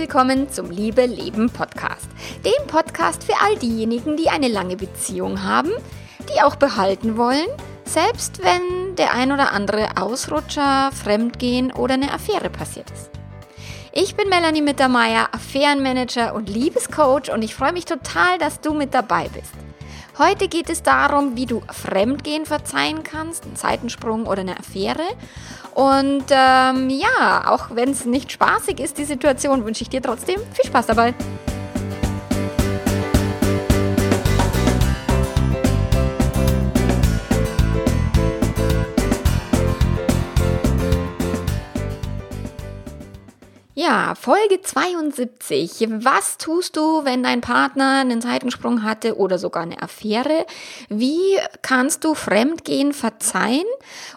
willkommen zum Liebe Leben Podcast. Dem Podcast für all diejenigen, die eine lange Beziehung haben, die auch behalten wollen, selbst wenn der ein oder andere Ausrutscher, Fremdgehen oder eine Affäre passiert ist. Ich bin Melanie Mittermeier, Affärenmanager und Liebescoach und ich freue mich total, dass du mit dabei bist. Heute geht es darum, wie du Fremdgehen verzeihen kannst, einen Seitensprung oder eine Affäre. Und ähm, ja, auch wenn es nicht spaßig ist, die Situation, wünsche ich dir trotzdem viel Spaß dabei. Ja, Folge 72. Was tust du, wenn dein Partner einen Seitensprung hatte oder sogar eine Affäre? Wie kannst du Fremdgehen verzeihen?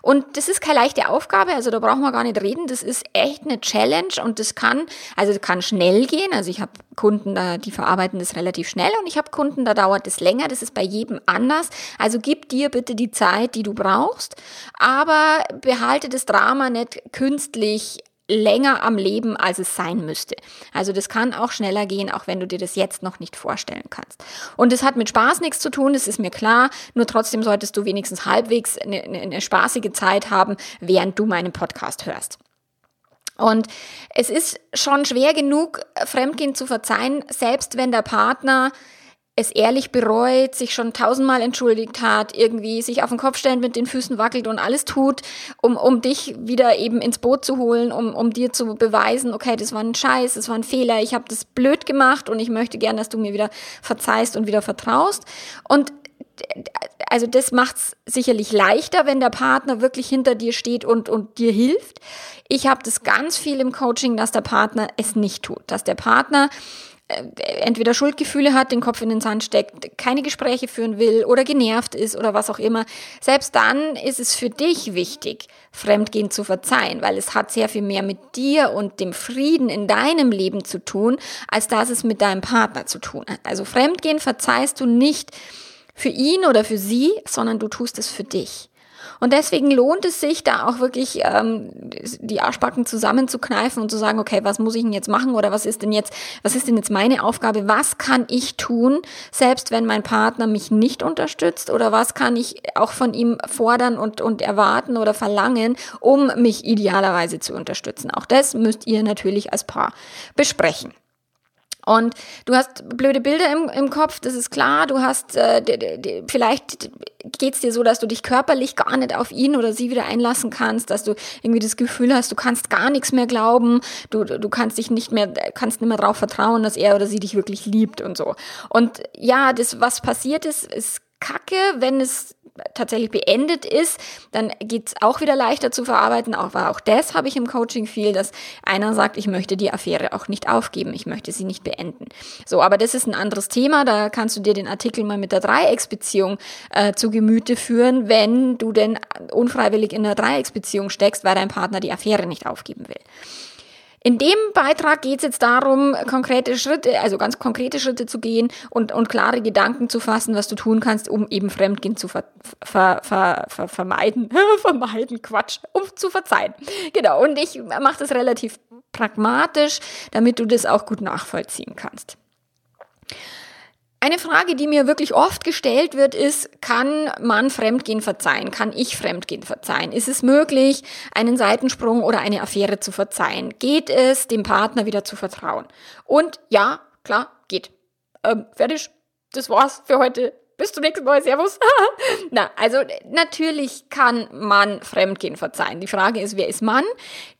Und das ist keine leichte Aufgabe, also da brauchen wir gar nicht reden. Das ist echt eine Challenge und das kann, also kann schnell gehen. Also ich habe Kunden da, die verarbeiten das relativ schnell und ich habe Kunden, da dauert es länger. Das ist bei jedem anders. Also gib dir bitte die Zeit, die du brauchst, aber behalte das Drama nicht künstlich länger am Leben, als es sein müsste. Also das kann auch schneller gehen, auch wenn du dir das jetzt noch nicht vorstellen kannst. Und es hat mit Spaß nichts zu tun, das ist mir klar, nur trotzdem solltest du wenigstens halbwegs eine, eine spaßige Zeit haben, während du meinen Podcast hörst. Und es ist schon schwer genug, Fremdgehen zu verzeihen, selbst wenn der Partner es ehrlich bereut, sich schon tausendmal entschuldigt hat, irgendwie sich auf den Kopf stellt, mit den Füßen wackelt und alles tut, um, um dich wieder eben ins Boot zu holen, um, um dir zu beweisen, okay, das war ein Scheiß, das war ein Fehler, ich habe das blöd gemacht und ich möchte gern, dass du mir wieder verzeihst und wieder vertraust. Und also das macht's sicherlich leichter, wenn der Partner wirklich hinter dir steht und, und dir hilft. Ich habe das ganz viel im Coaching, dass der Partner es nicht tut, dass der Partner entweder Schuldgefühle hat, den Kopf in den Sand steckt, keine Gespräche führen will oder genervt ist oder was auch immer, selbst dann ist es für dich wichtig, Fremdgehen zu verzeihen, weil es hat sehr viel mehr mit dir und dem Frieden in deinem Leben zu tun, als dass es mit deinem Partner zu tun hat. Also Fremdgehen verzeihst du nicht für ihn oder für sie, sondern du tust es für dich. Und deswegen lohnt es sich, da auch wirklich ähm, die Arschbacken zusammenzukneifen und zu sagen, okay, was muss ich denn jetzt machen oder was ist denn jetzt, was ist denn jetzt meine Aufgabe? Was kann ich tun, selbst wenn mein Partner mich nicht unterstützt oder was kann ich auch von ihm fordern und, und erwarten oder verlangen, um mich idealerweise zu unterstützen? Auch das müsst ihr natürlich als Paar besprechen. Und du hast blöde Bilder im, im Kopf, das ist klar. Du hast, äh, vielleicht geht's dir so, dass du dich körperlich gar nicht auf ihn oder sie wieder einlassen kannst, dass du irgendwie das Gefühl hast, du kannst gar nichts mehr glauben, du, du kannst dich nicht mehr, kannst nicht mehr darauf vertrauen, dass er oder sie dich wirklich liebt und so. Und ja, das, was passiert ist, ist kacke, wenn es tatsächlich beendet ist, dann geht's auch wieder leichter zu verarbeiten. Aber auch das habe ich im Coaching viel, dass einer sagt, ich möchte die Affäre auch nicht aufgeben, ich möchte sie nicht beenden. So, aber das ist ein anderes Thema. Da kannst du dir den Artikel mal mit der Dreiecksbeziehung äh, zu Gemüte führen, wenn du denn unfreiwillig in einer Dreiecksbeziehung steckst, weil dein Partner die Affäre nicht aufgeben will. In dem Beitrag geht es jetzt darum, konkrete Schritte, also ganz konkrete Schritte zu gehen und, und klare Gedanken zu fassen, was du tun kannst, um eben Fremdgehen zu ver, ver, ver, ver, vermeiden. vermeiden, Quatsch, um zu verzeihen. Genau, und ich mache das relativ pragmatisch, damit du das auch gut nachvollziehen kannst. Eine Frage, die mir wirklich oft gestellt wird, ist, kann man Fremdgehen verzeihen? Kann ich Fremdgehen verzeihen? Ist es möglich, einen Seitensprung oder eine Affäre zu verzeihen? Geht es, dem Partner wieder zu vertrauen? Und ja, klar, geht. Ähm, fertig. Das war's für heute. Bis zum nächsten Mal. Servus. Na, also natürlich kann man Fremdgehen verzeihen. Die Frage ist, wer ist Mann?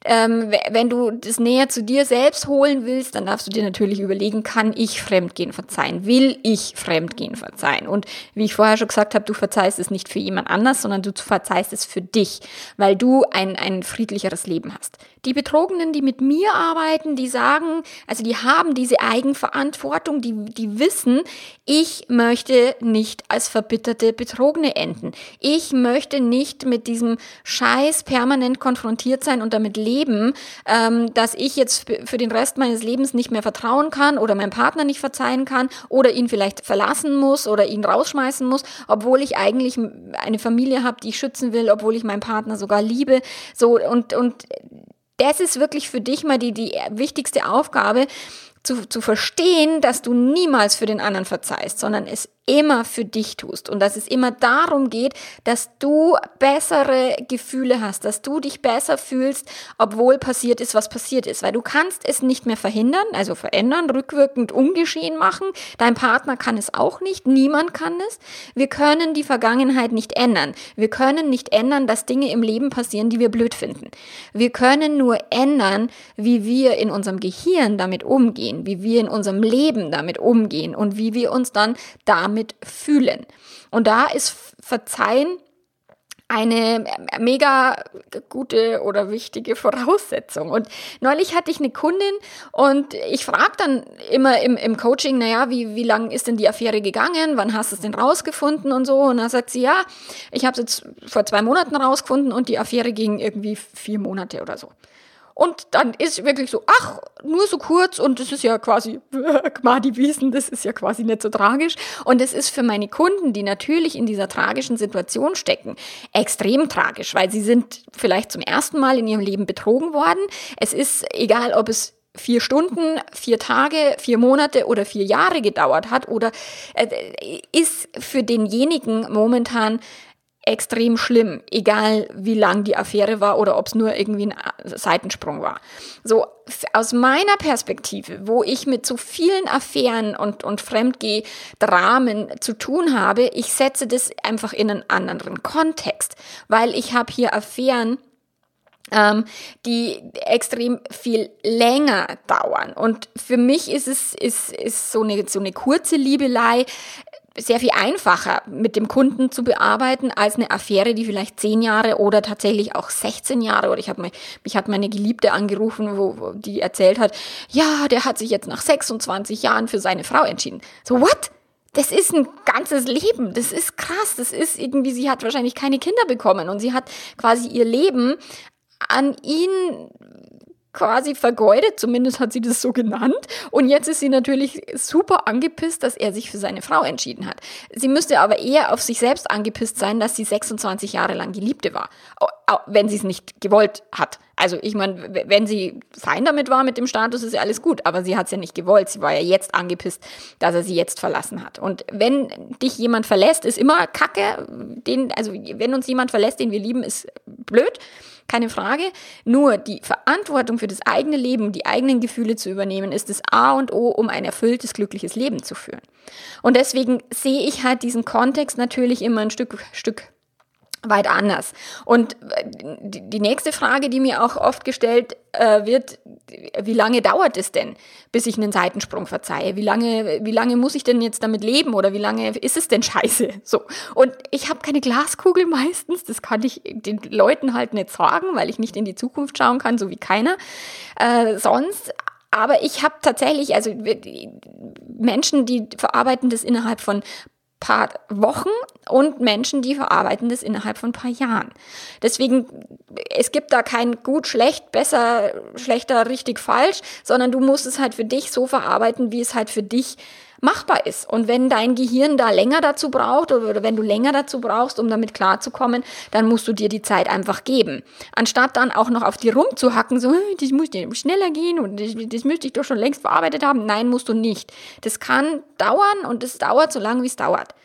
Ähm, wenn du das näher zu dir selbst holen willst, dann darfst du dir natürlich überlegen, kann ich Fremdgehen verzeihen? Will ich Fremdgehen verzeihen? Und wie ich vorher schon gesagt habe, du verzeihst es nicht für jemand anders, sondern du verzeihst es für dich, weil du ein, ein friedlicheres Leben hast. Die Betrogenen, die mit mir arbeiten, die sagen, also die haben diese Eigenverantwortung, die, die wissen, ich möchte nicht als verbitterte Betrogene enden. Ich möchte nicht mit diesem Scheiß permanent konfrontiert sein und damit leben, ähm, dass ich jetzt für den Rest meines Lebens nicht mehr vertrauen kann oder meinem Partner nicht verzeihen kann oder ihn vielleicht verlassen muss oder ihn rausschmeißen muss, obwohl ich eigentlich eine Familie habe, die ich schützen will, obwohl ich meinen Partner sogar liebe. So und und das ist wirklich für dich mal die, die wichtigste Aufgabe, zu, zu verstehen, dass du niemals für den anderen verzeihst, sondern es immer für dich tust und dass es immer darum geht, dass du bessere Gefühle hast, dass du dich besser fühlst, obwohl passiert ist, was passiert ist, weil du kannst es nicht mehr verhindern, also verändern, rückwirkend ungeschehen machen. Dein Partner kann es auch nicht, niemand kann es. Wir können die Vergangenheit nicht ändern. Wir können nicht ändern, dass Dinge im Leben passieren, die wir blöd finden. Wir können nur ändern, wie wir in unserem Gehirn damit umgehen, wie wir in unserem Leben damit umgehen und wie wir uns dann damit damit fühlen. Und da ist Verzeihen eine mega gute oder wichtige Voraussetzung. Und neulich hatte ich eine Kundin und ich frage dann immer im, im Coaching, naja, wie, wie lang ist denn die Affäre gegangen? Wann hast du es denn rausgefunden und so? Und dann sagt sie, ja, ich habe es jetzt vor zwei Monaten rausgefunden und die Affäre ging irgendwie vier Monate oder so. Und dann ist wirklich so, ach, nur so kurz und das ist ja quasi, Gmadi Wiesen, das ist ja quasi nicht so tragisch. Und es ist für meine Kunden, die natürlich in dieser tragischen Situation stecken, extrem tragisch, weil sie sind vielleicht zum ersten Mal in ihrem Leben betrogen worden. Es ist egal, ob es vier Stunden, vier Tage, vier Monate oder vier Jahre gedauert hat oder äh, ist für denjenigen momentan extrem schlimm, egal wie lang die Affäre war oder ob es nur irgendwie ein Seitensprung war. So aus meiner Perspektive, wo ich mit so vielen Affären und, und Fremdgeh-Dramen zu tun habe, ich setze das einfach in einen anderen Kontext, weil ich habe hier Affären, ähm, die extrem viel länger dauern. Und für mich ist es ist, ist so, eine, so eine kurze Liebelei sehr viel einfacher mit dem Kunden zu bearbeiten als eine Affäre, die vielleicht zehn Jahre oder tatsächlich auch 16 Jahre oder ich habe mich hat meine Geliebte angerufen, wo, wo die erzählt hat, ja, der hat sich jetzt nach 26 Jahren für seine Frau entschieden. So what? Das ist ein ganzes Leben. Das ist krass. Das ist irgendwie, sie hat wahrscheinlich keine Kinder bekommen und sie hat quasi ihr Leben an ihn quasi vergeudet, zumindest hat sie das so genannt. Und jetzt ist sie natürlich super angepisst, dass er sich für seine Frau entschieden hat. Sie müsste aber eher auf sich selbst angepisst sein, dass sie 26 Jahre lang Geliebte war, wenn sie es nicht gewollt hat. Also ich meine, wenn sie fein damit war mit dem Status, ist ja alles gut, aber sie hat es ja nicht gewollt. Sie war ja jetzt angepisst, dass er sie jetzt verlassen hat. Und wenn dich jemand verlässt, ist immer Kacke. Den, also wenn uns jemand verlässt, den wir lieben, ist blöd keine Frage. Nur die Verantwortung für das eigene Leben, die eigenen Gefühle zu übernehmen, ist das A und O, um ein erfülltes, glückliches Leben zu führen. Und deswegen sehe ich halt diesen Kontext natürlich immer ein Stück, Stück weit anders. Und äh, die nächste Frage, die mir auch oft gestellt äh, wird, wie lange dauert es denn, bis ich einen Seitensprung verzeihe? Wie lange, wie lange muss ich denn jetzt damit leben oder wie lange ist es denn scheiße? So. Und ich habe keine Glaskugel meistens, das kann ich den Leuten halt nicht sagen, weil ich nicht in die Zukunft schauen kann, so wie keiner. Äh, sonst aber ich habe tatsächlich, also Menschen, die verarbeiten das innerhalb von paar Wochen und Menschen, die verarbeiten das innerhalb von ein paar Jahren. Deswegen, es gibt da kein gut, schlecht, besser, schlechter, richtig, falsch, sondern du musst es halt für dich so verarbeiten, wie es halt für dich machbar ist. Und wenn dein Gehirn da länger dazu braucht oder wenn du länger dazu brauchst, um damit klarzukommen, dann musst du dir die Zeit einfach geben. Anstatt dann auch noch auf die rumzuhacken, so, das muss schneller gehen und das, das müsste ich doch schon längst verarbeitet haben. Nein, musst du nicht. Das kann dauern und es dauert so lange, wie es dauert.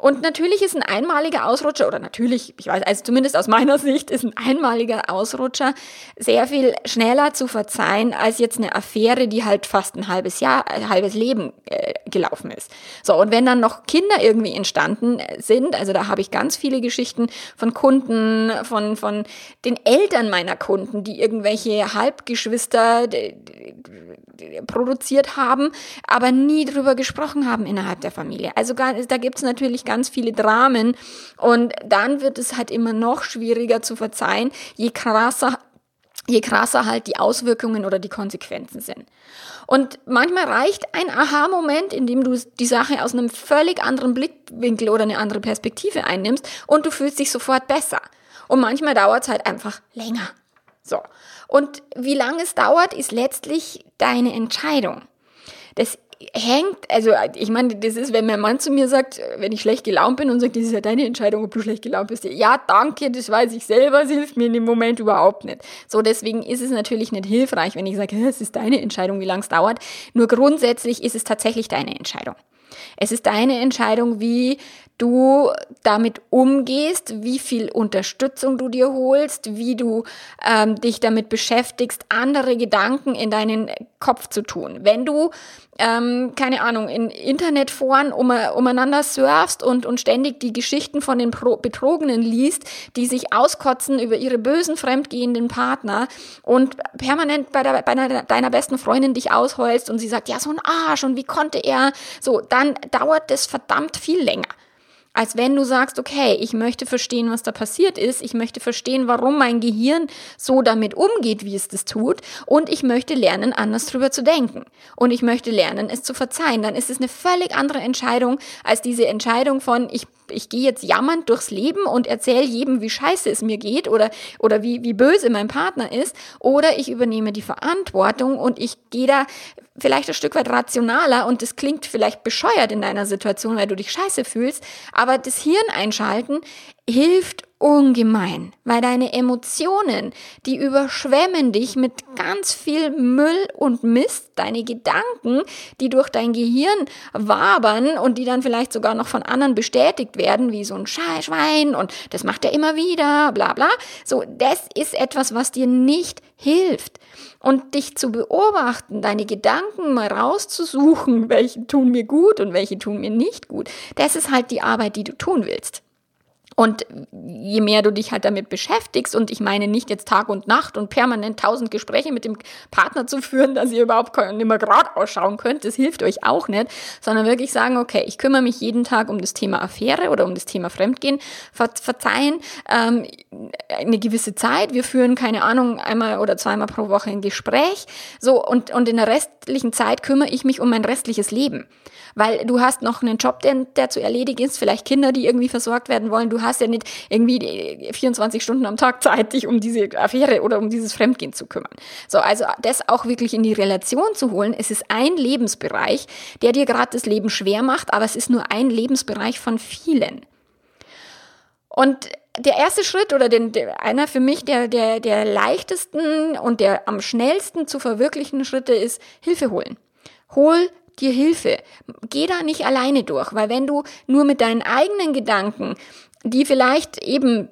Und natürlich ist ein einmaliger Ausrutscher, oder natürlich, ich weiß, also zumindest aus meiner Sicht, ist ein einmaliger Ausrutscher sehr viel schneller zu verzeihen als jetzt eine Affäre, die halt fast ein halbes Jahr, ein halbes Leben äh, gelaufen ist. So, und wenn dann noch Kinder irgendwie entstanden sind, also da habe ich ganz viele Geschichten von Kunden, von, von den Eltern meiner Kunden, die irgendwelche Halbgeschwister produziert haben, aber nie drüber gesprochen haben innerhalb der Familie. Also da gibt es natürlich ganz viele Dramen und dann wird es halt immer noch schwieriger zu verzeihen, je krasser je krasser halt die Auswirkungen oder die Konsequenzen sind. Und manchmal reicht ein Aha-Moment, in dem du die Sache aus einem völlig anderen Blickwinkel oder eine andere Perspektive einnimmst und du fühlst dich sofort besser. Und manchmal dauert es halt einfach länger. So. Und wie lange es dauert, ist letztlich deine Entscheidung. Das hängt, also ich meine, das ist, wenn mein Mann zu mir sagt, wenn ich schlecht gelaunt bin und sagt, das ist ja deine Entscheidung, ob du schlecht gelaunt bist. Ja, danke, das weiß ich selber, es hilft mir in dem Moment überhaupt nicht. So, deswegen ist es natürlich nicht hilfreich, wenn ich sage, es ist deine Entscheidung, wie lange es dauert. Nur grundsätzlich ist es tatsächlich deine Entscheidung. Es ist deine Entscheidung, wie du damit umgehst, wie viel Unterstützung du dir holst, wie du ähm, dich damit beschäftigst, andere Gedanken in deinen Kopf zu tun. Wenn du, ähm, keine Ahnung, in Internetforen um, umeinander surfst und, und ständig die Geschichten von den Pro Betrogenen liest, die sich auskotzen über ihre bösen fremdgehenden Partner und permanent bei, der, bei deiner, besten Freundin dich ausheulst und sie sagt, ja, so ein Arsch und wie konnte er, so, dann dauert das verdammt viel länger als wenn du sagst, okay, ich möchte verstehen, was da passiert ist, ich möchte verstehen, warum mein Gehirn so damit umgeht, wie es das tut, und ich möchte lernen, anders drüber zu denken. Und ich möchte lernen, es zu verzeihen. Dann ist es eine völlig andere Entscheidung als diese Entscheidung von, ich ich gehe jetzt jammernd durchs Leben und erzähle jedem, wie scheiße es mir geht oder, oder wie, wie böse mein Partner ist. Oder ich übernehme die Verantwortung und ich gehe da vielleicht ein Stück weit rationaler und das klingt vielleicht bescheuert in deiner Situation, weil du dich scheiße fühlst, aber das Hirn einschalten hilft ungemein, weil deine Emotionen, die überschwemmen dich mit ganz viel Müll und Mist, deine Gedanken, die durch dein Gehirn wabern und die dann vielleicht sogar noch von anderen bestätigt werden, wie so ein Schwein und das macht er immer wieder, bla bla. So, das ist etwas, was dir nicht hilft. Und dich zu beobachten, deine Gedanken mal rauszusuchen, welche tun mir gut und welche tun mir nicht gut, das ist halt die Arbeit, die du tun willst. Und je mehr du dich halt damit beschäftigst, und ich meine nicht jetzt Tag und Nacht und permanent tausend Gespräche mit dem Partner zu führen, dass ihr überhaupt nicht mehr gerade ausschauen könnt, das hilft euch auch nicht, sondern wirklich sagen, okay, ich kümmere mich jeden Tag um das Thema Affäre oder um das Thema Fremdgehen, ver verzeihen, ähm, eine gewisse Zeit, wir führen, keine Ahnung, einmal oder zweimal pro Woche ein Gespräch, so, und, und in der restlichen Zeit kümmere ich mich um mein restliches Leben. Weil du hast noch einen Job, der, der zu erledigen ist, vielleicht Kinder, die irgendwie versorgt werden wollen, du hast hast ja nicht irgendwie 24 Stunden am Tag Zeit, dich um diese Affäre oder um dieses Fremdgehen zu kümmern. So, also das auch wirklich in die Relation zu holen. Es ist ein Lebensbereich, der dir gerade das Leben schwer macht, aber es ist nur ein Lebensbereich von vielen. Und der erste Schritt oder den, der, einer für mich der, der, der leichtesten und der am schnellsten zu verwirklichen Schritte ist Hilfe holen. Hol dir Hilfe. Geh da nicht alleine durch, weil wenn du nur mit deinen eigenen Gedanken die vielleicht eben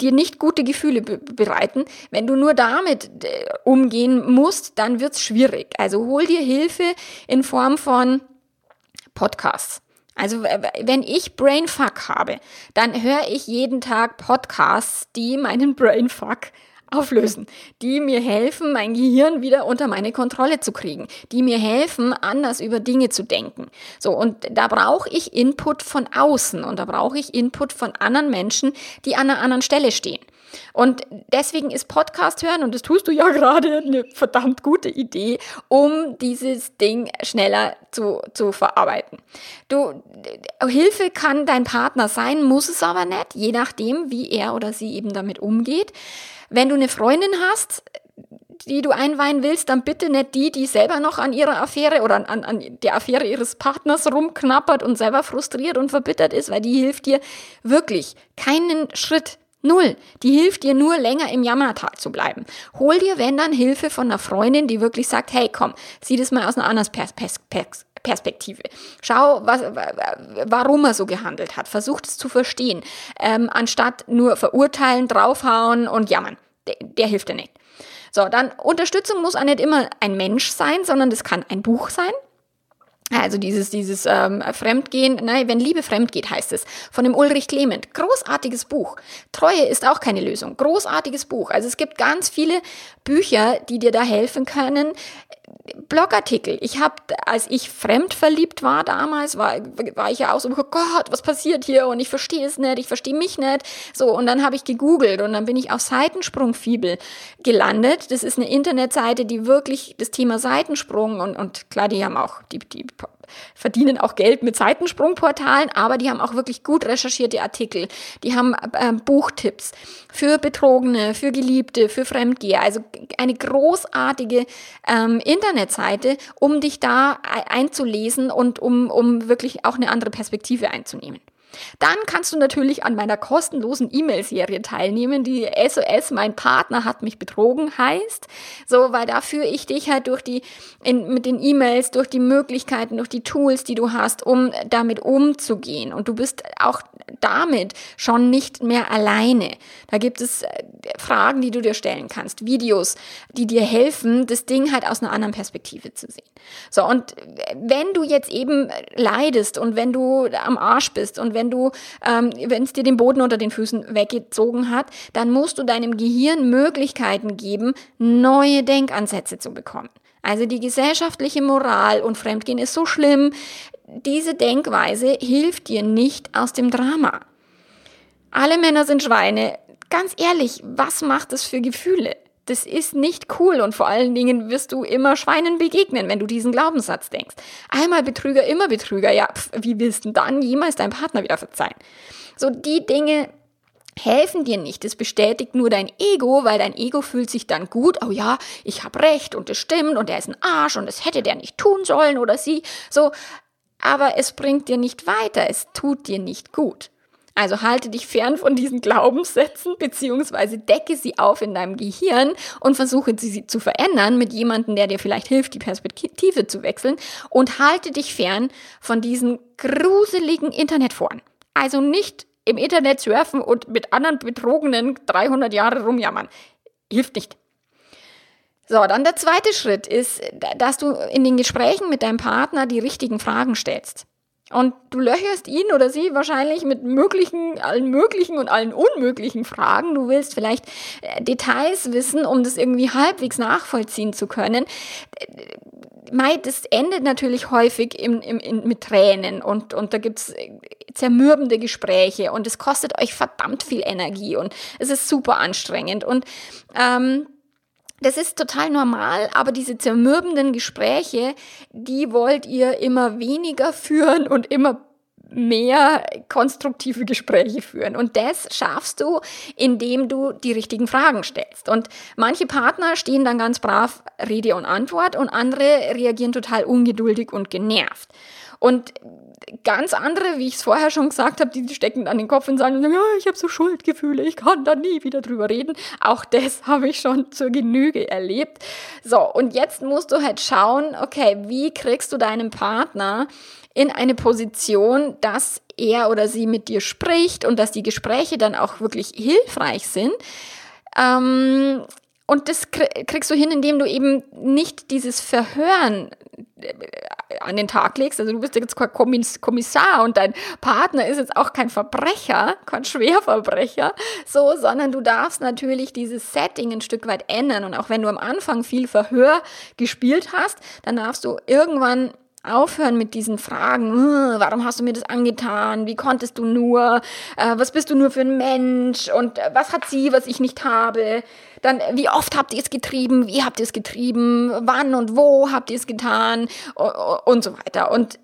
dir nicht gute Gefühle bereiten. Wenn du nur damit äh, umgehen musst, dann wird's schwierig. Also hol dir Hilfe in Form von Podcasts. Also wenn ich Brainfuck habe, dann höre ich jeden Tag Podcasts, die meinen Brainfuck auflösen, die mir helfen, mein Gehirn wieder unter meine Kontrolle zu kriegen, die mir helfen, anders über Dinge zu denken. So, und da brauche ich Input von außen und da brauche ich Input von anderen Menschen, die an einer anderen Stelle stehen. Und deswegen ist Podcast hören, und das tust du ja gerade, eine verdammt gute Idee, um dieses Ding schneller zu, zu verarbeiten. Du, Hilfe kann dein Partner sein, muss es aber nicht, je nachdem, wie er oder sie eben damit umgeht. Wenn du eine Freundin hast, die du einweihen willst, dann bitte nicht die, die selber noch an ihrer Affäre oder an, an der Affäre ihres Partners rumknappert und selber frustriert und verbittert ist, weil die hilft dir wirklich keinen Schritt. Null. Die hilft dir nur länger im Jammertal zu bleiben. Hol dir, wenn dann, Hilfe von einer Freundin, die wirklich sagt, hey, komm, sieh das mal aus einer anderen Pers Pers Pers Perspektive. Schau, was, warum er so gehandelt hat. Versuch es zu verstehen, ähm, anstatt nur verurteilen, draufhauen und jammern. Der, der hilft dir nicht. So, dann Unterstützung muss auch nicht immer ein Mensch sein, sondern das kann ein Buch sein. Also dieses, dieses ähm, Fremdgehen, nein, wenn Liebe fremd geht, heißt es, von dem Ulrich Clement. Großartiges Buch. Treue ist auch keine Lösung. Großartiges Buch. Also es gibt ganz viele Bücher, die dir da helfen können. Blogartikel. Ich habe, als ich fremd verliebt war damals, war, war ich ja auch so, oh Gott, was passiert hier? Und ich verstehe es nicht, ich verstehe mich nicht. So, und dann habe ich gegoogelt und dann bin ich auf Seitensprungfibel gelandet. Das ist eine Internetseite, die wirklich das Thema Seitensprung und, und klar, die haben auch die, die verdienen auch Geld mit Seitensprungportalen, aber die haben auch wirklich gut recherchierte Artikel. Die haben äh, Buchtipps für Betrogene, für Geliebte, für Fremdgeher. Also eine großartige ähm, Internetseite, um dich da einzulesen und um, um wirklich auch eine andere Perspektive einzunehmen. Dann kannst du natürlich an meiner kostenlosen E-Mail-Serie teilnehmen, die SOS, mein Partner hat mich betrogen heißt. So, weil da führe ich dich halt durch die, in, mit den E-Mails, durch die Möglichkeiten, durch die Tools, die du hast, um damit umzugehen. Und du bist auch damit schon nicht mehr alleine. Da gibt es äh, Fragen, die du dir stellen kannst, Videos, die dir helfen, das Ding halt aus einer anderen Perspektive zu sehen. So, und wenn du jetzt eben leidest und wenn du am Arsch bist und wenn du, ähm, wenn es dir den Boden unter den Füßen weggezogen hat, dann musst du deinem Gehirn Möglichkeiten geben, neue Denkansätze zu bekommen. Also die gesellschaftliche Moral und Fremdgehen ist so schlimm, diese Denkweise hilft dir nicht aus dem Drama. Alle Männer sind Schweine. Ganz ehrlich, was macht das für Gefühle? Das ist nicht cool und vor allen Dingen wirst du immer Schweinen begegnen, wenn du diesen Glaubenssatz denkst. Einmal Betrüger, immer Betrüger. Ja, pf, wie willst du dann jemals deinem Partner wieder verzeihen? So die Dinge helfen dir nicht. Es bestätigt nur dein Ego, weil dein Ego fühlt sich dann gut. Oh ja, ich habe recht und es stimmt und er ist ein Arsch und es hätte der nicht tun sollen oder sie. So, aber es bringt dir nicht weiter, es tut dir nicht gut. Also halte dich fern von diesen Glaubenssätzen, beziehungsweise decke sie auf in deinem Gehirn und versuche sie zu verändern mit jemandem, der dir vielleicht hilft, die Perspektive zu wechseln und halte dich fern von diesen gruseligen Internetforen. Also nicht im Internet surfen und mit anderen Betrogenen 300 Jahre rumjammern. Hilft nicht. So, dann der zweite Schritt ist, dass du in den Gesprächen mit deinem Partner die richtigen Fragen stellst. Und du löcherst ihn oder sie wahrscheinlich mit möglichen, allen möglichen und allen unmöglichen Fragen. Du willst vielleicht äh, Details wissen, um das irgendwie halbwegs nachvollziehen zu können. Mai, das endet natürlich häufig im, im, in, mit Tränen und, und da gibt's äh, zermürbende Gespräche und es kostet euch verdammt viel Energie und es ist super anstrengend. Und ähm, das ist total normal, aber diese zermürbenden Gespräche, die wollt ihr immer weniger führen und immer mehr konstruktive Gespräche führen. Und das schaffst du, indem du die richtigen Fragen stellst. Und manche Partner stehen dann ganz brav Rede und Antwort und andere reagieren total ungeduldig und genervt. Und ganz andere, wie ich es vorher schon gesagt habe, die stecken dann den Kopf und sagen, ja, ich habe so Schuldgefühle, ich kann da nie wieder drüber reden. Auch das habe ich schon zur Genüge erlebt. So, und jetzt musst du halt schauen, okay, wie kriegst du deinen Partner in eine Position, dass er oder sie mit dir spricht und dass die Gespräche dann auch wirklich hilfreich sind. Ähm, und das kriegst du hin, indem du eben nicht dieses Verhören äh, an den Tag legst. Also du bist jetzt Kommissar und dein Partner ist jetzt auch kein Verbrecher, kein Schwerverbrecher, so, sondern du darfst natürlich dieses Setting ein Stück weit ändern. Und auch wenn du am Anfang viel Verhör gespielt hast, dann darfst du irgendwann aufhören mit diesen Fragen. Warum hast du mir das angetan? Wie konntest du nur? Äh, was bist du nur für ein Mensch? Und äh, was hat sie, was ich nicht habe? Dann, wie oft habt ihr es getrieben? Wie habt ihr es getrieben? Wann und wo habt ihr es getan? Und so weiter. Und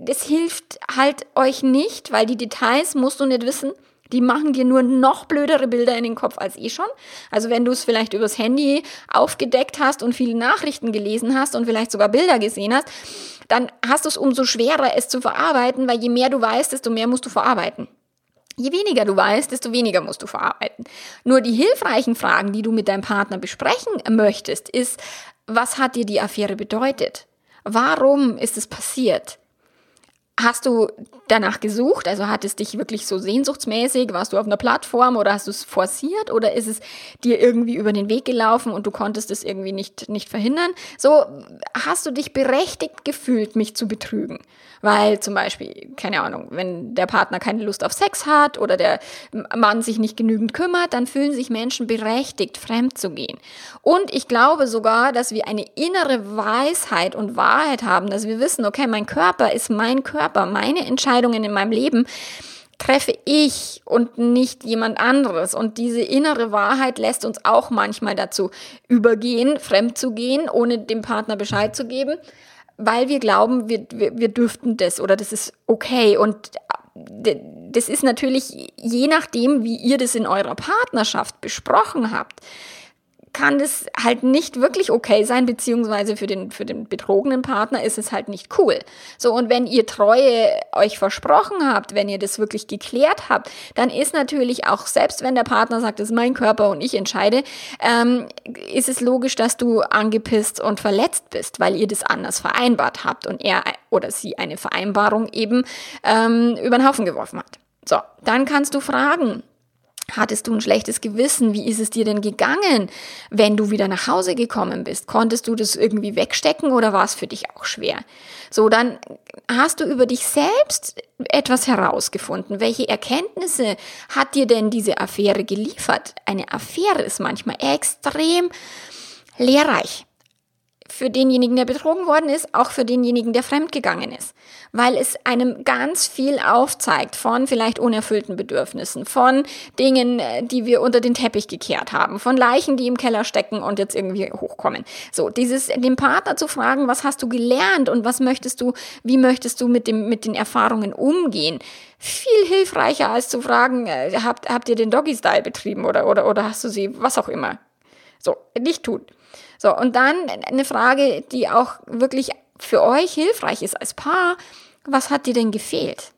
das hilft halt euch nicht, weil die Details musst du nicht wissen. Die machen dir nur noch blödere Bilder in den Kopf als eh schon. Also wenn du es vielleicht übers Handy aufgedeckt hast und viele Nachrichten gelesen hast und vielleicht sogar Bilder gesehen hast, dann hast du es umso schwerer, es zu verarbeiten, weil je mehr du weißt, desto mehr musst du verarbeiten. Je weniger du weißt, desto weniger musst du verarbeiten. Nur die hilfreichen Fragen, die du mit deinem Partner besprechen möchtest, ist, was hat dir die Affäre bedeutet? Warum ist es passiert? Hast du danach gesucht? Also hat es dich wirklich so sehnsuchtsmäßig? Warst du auf einer Plattform oder hast du es forciert oder ist es dir irgendwie über den Weg gelaufen und du konntest es irgendwie nicht, nicht verhindern? So, hast du dich berechtigt gefühlt, mich zu betrügen? Weil zum Beispiel, keine Ahnung, wenn der Partner keine Lust auf Sex hat oder der Mann sich nicht genügend kümmert, dann fühlen sich Menschen berechtigt, fremd zu gehen. Und ich glaube sogar, dass wir eine innere Weisheit und Wahrheit haben, dass wir wissen, okay, mein Körper ist mein Körper, meine Entscheidungen in meinem Leben treffe ich und nicht jemand anderes. Und diese innere Wahrheit lässt uns auch manchmal dazu übergehen, fremd zu gehen, ohne dem Partner Bescheid zu geben weil wir glauben, wir, wir, wir dürften das oder das ist okay. Und das ist natürlich je nachdem, wie ihr das in eurer Partnerschaft besprochen habt, kann das halt nicht wirklich okay sein, beziehungsweise für den, für den betrogenen Partner ist es halt nicht cool. So, und wenn ihr Treue euch versprochen habt, wenn ihr das wirklich geklärt habt, dann ist natürlich auch, selbst wenn der Partner sagt, das ist mein Körper und ich entscheide, ähm, ist es logisch, dass du angepisst und verletzt bist, weil ihr das anders vereinbart habt und er oder sie eine Vereinbarung eben ähm, über den Haufen geworfen hat. So, dann kannst du fragen, Hattest du ein schlechtes Gewissen? Wie ist es dir denn gegangen, wenn du wieder nach Hause gekommen bist? Konntest du das irgendwie wegstecken oder war es für dich auch schwer? So, dann hast du über dich selbst etwas herausgefunden. Welche Erkenntnisse hat dir denn diese Affäre geliefert? Eine Affäre ist manchmal extrem lehrreich für denjenigen, der betrogen worden ist, auch für denjenigen, der fremdgegangen ist. Weil es einem ganz viel aufzeigt von vielleicht unerfüllten Bedürfnissen, von Dingen, äh, die wir unter den Teppich gekehrt haben, von Leichen, die im Keller stecken und jetzt irgendwie hochkommen. So, dieses, den Partner zu fragen, was hast du gelernt und was möchtest du, wie möchtest du mit dem, mit den Erfahrungen umgehen? Viel hilfreicher als zu fragen, äh, habt, habt ihr den Doggy-Style betrieben oder, oder, oder hast du sie, was auch immer. So, nicht tun. So, und dann eine Frage, die auch wirklich für euch hilfreich ist als Paar. Was hat dir denn gefehlt?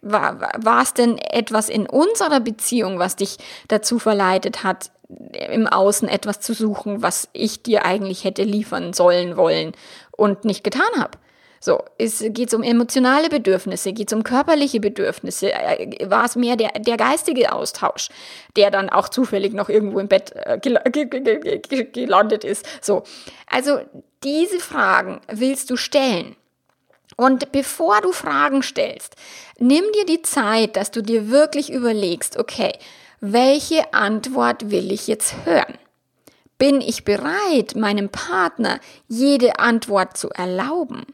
War, war es denn etwas in unserer Beziehung, was dich dazu verleitet hat, im Außen etwas zu suchen, was ich dir eigentlich hätte liefern sollen wollen und nicht getan habe? So, es geht um emotionale Bedürfnisse, geht um körperliche Bedürfnisse, äh, war es mehr der, der geistige Austausch, der dann auch zufällig noch irgendwo im Bett äh, gelandet ist. So, also diese Fragen willst du stellen. Und bevor du Fragen stellst, nimm dir die Zeit, dass du dir wirklich überlegst, okay, welche Antwort will ich jetzt hören? Bin ich bereit, meinem Partner jede Antwort zu erlauben?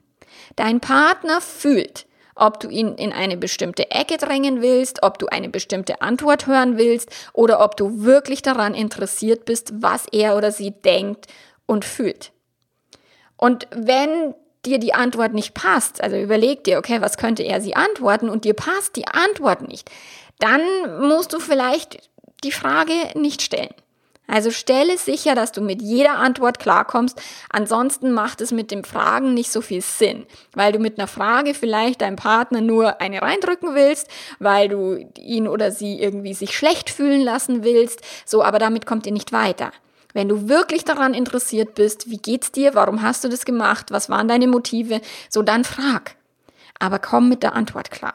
Dein Partner fühlt, ob du ihn in eine bestimmte Ecke drängen willst, ob du eine bestimmte Antwort hören willst oder ob du wirklich daran interessiert bist, was er oder sie denkt und fühlt. Und wenn dir die Antwort nicht passt, also überleg dir, okay, was könnte er sie antworten und dir passt die Antwort nicht, dann musst du vielleicht die Frage nicht stellen. Also stelle sicher, dass du mit jeder Antwort klarkommst. Ansonsten macht es mit dem Fragen nicht so viel Sinn, weil du mit einer Frage vielleicht deinem Partner nur eine reindrücken willst, weil du ihn oder sie irgendwie sich schlecht fühlen lassen willst. So, aber damit kommt ihr nicht weiter. Wenn du wirklich daran interessiert bist, wie geht's dir, warum hast du das gemacht, was waren deine Motive, so dann frag. Aber komm mit der Antwort klar.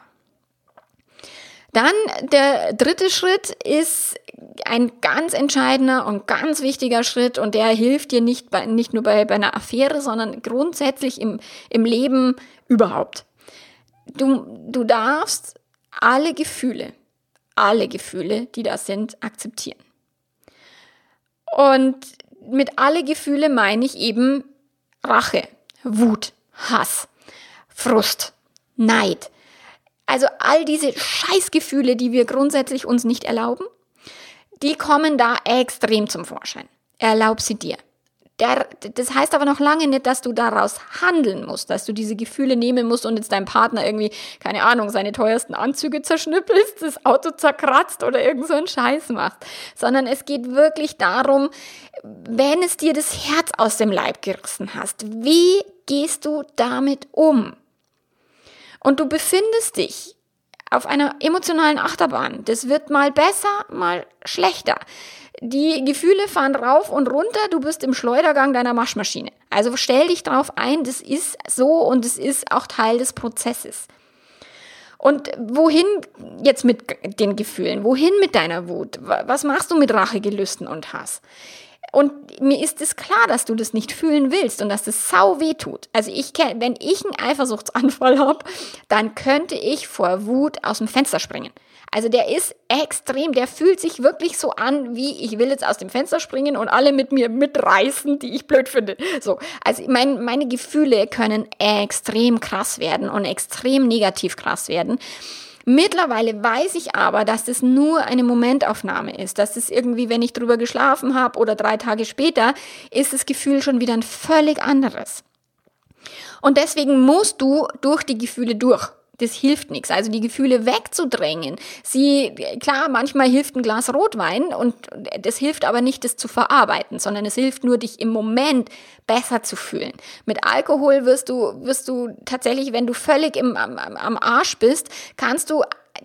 Dann der dritte Schritt ist ein ganz entscheidender und ganz wichtiger Schritt und der hilft dir nicht, bei, nicht nur bei, bei einer Affäre, sondern grundsätzlich im, im Leben überhaupt. Du, du darfst alle Gefühle, alle Gefühle, die da sind, akzeptieren. Und mit alle Gefühle meine ich eben Rache, Wut, Hass, Frust, Neid, also all diese Scheißgefühle, die wir grundsätzlich uns nicht erlauben, die kommen da extrem zum Vorschein. Erlaub sie dir. Der, das heißt aber noch lange nicht, dass du daraus handeln musst, dass du diese Gefühle nehmen musst und jetzt deinem Partner irgendwie, keine Ahnung, seine teuersten Anzüge zerschnippelst, das Auto zerkratzt oder irgend so einen Scheiß machst. Sondern es geht wirklich darum, wenn es dir das Herz aus dem Leib gerissen hast, wie gehst du damit um? Und du befindest dich auf einer emotionalen Achterbahn. Das wird mal besser, mal schlechter. Die Gefühle fahren rauf und runter, du bist im Schleudergang deiner Maschmaschine. Also stell dich drauf ein, das ist so und es ist auch Teil des Prozesses. Und wohin jetzt mit den Gefühlen? Wohin mit deiner Wut? Was machst du mit Rachegelüsten und Hass? Und mir ist es klar, dass du das nicht fühlen willst und dass das sau weh tut. Also ich kenne, wenn ich einen Eifersuchtsanfall habe, dann könnte ich vor Wut aus dem Fenster springen. Also der ist extrem, der fühlt sich wirklich so an, wie ich will jetzt aus dem Fenster springen und alle mit mir mitreißen, die ich blöd finde. So, also mein, meine Gefühle können extrem krass werden und extrem negativ krass werden. Mittlerweile weiß ich aber, dass das nur eine Momentaufnahme ist, dass das irgendwie, wenn ich drüber geschlafen habe oder drei Tage später, ist das Gefühl schon wieder ein völlig anderes. Und deswegen musst du durch die Gefühle durch. Das hilft nichts. Also die Gefühle wegzudrängen. Sie, klar, manchmal hilft ein Glas Rotwein und das hilft aber nicht, das zu verarbeiten, sondern es hilft nur, dich im Moment besser zu fühlen. Mit Alkohol wirst du, wirst du tatsächlich, wenn du völlig im, am, am Arsch bist, kannst du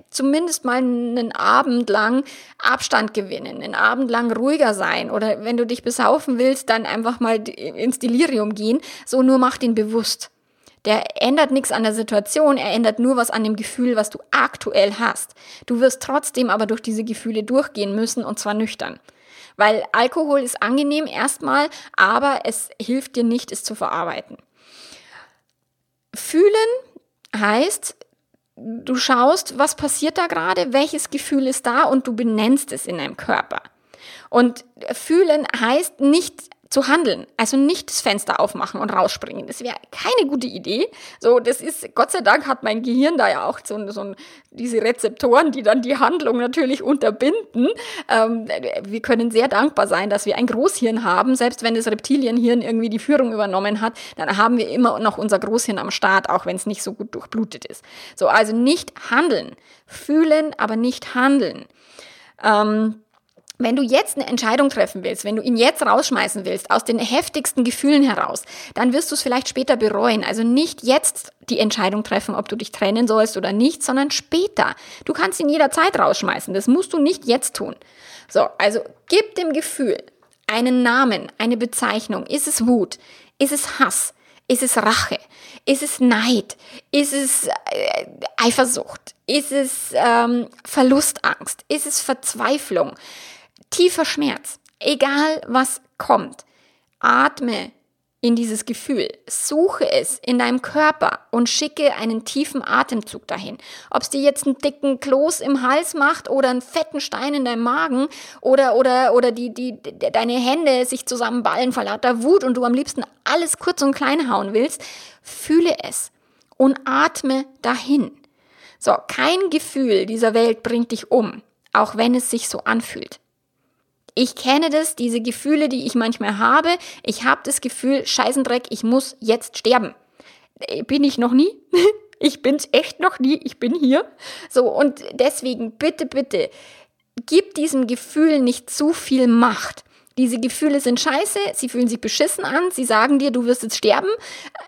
zumindest mal einen Abend lang Abstand gewinnen, einen Abend lang ruhiger sein oder wenn du dich besaufen willst, dann einfach mal ins Delirium gehen. So nur mach den bewusst. Der ändert nichts an der Situation, er ändert nur was an dem Gefühl, was du aktuell hast. Du wirst trotzdem aber durch diese Gefühle durchgehen müssen und zwar nüchtern. Weil Alkohol ist angenehm erstmal, aber es hilft dir nicht, es zu verarbeiten. Fühlen heißt, du schaust, was passiert da gerade, welches Gefühl ist da und du benennst es in deinem Körper. Und fühlen heißt nicht zu handeln. Also nicht das Fenster aufmachen und rausspringen. Das wäre keine gute Idee. So, das ist, Gott sei Dank hat mein Gehirn da ja auch so, so diese Rezeptoren, die dann die Handlung natürlich unterbinden. Ähm, wir können sehr dankbar sein, dass wir ein Großhirn haben. Selbst wenn das Reptilienhirn irgendwie die Führung übernommen hat, dann haben wir immer noch unser Großhirn am Start, auch wenn es nicht so gut durchblutet ist. So, also nicht handeln. Fühlen, aber nicht handeln. Ähm, wenn du jetzt eine Entscheidung treffen willst, wenn du ihn jetzt rausschmeißen willst, aus den heftigsten Gefühlen heraus, dann wirst du es vielleicht später bereuen. Also nicht jetzt die Entscheidung treffen, ob du dich trennen sollst oder nicht, sondern später. Du kannst ihn jederzeit rausschmeißen. Das musst du nicht jetzt tun. So, also gib dem Gefühl einen Namen, eine Bezeichnung. Ist es Wut? Ist es Hass? Ist es Rache? Ist es Neid? Ist es äh, Eifersucht? Ist es ähm, Verlustangst? Ist es Verzweiflung? Tiefer Schmerz, egal was kommt, atme in dieses Gefühl, suche es in deinem Körper und schicke einen tiefen Atemzug dahin. Ob es dir jetzt einen dicken Kloß im Hals macht oder einen fetten Stein in deinem Magen oder, oder, oder die, die, deine Hände sich zusammenballen vor lauter Wut und du am liebsten alles kurz und klein hauen willst, fühle es und atme dahin. So, kein Gefühl dieser Welt bringt dich um, auch wenn es sich so anfühlt. Ich kenne das, diese Gefühle, die ich manchmal habe. Ich habe das Gefühl, Scheißendreck, ich muss jetzt sterben. Äh, bin ich noch nie? ich bin's echt noch nie. Ich bin hier. So, und deswegen bitte, bitte, gib diesem Gefühl nicht zu viel Macht. Diese Gefühle sind scheiße, sie fühlen sich beschissen an, sie sagen dir, du wirst jetzt sterben,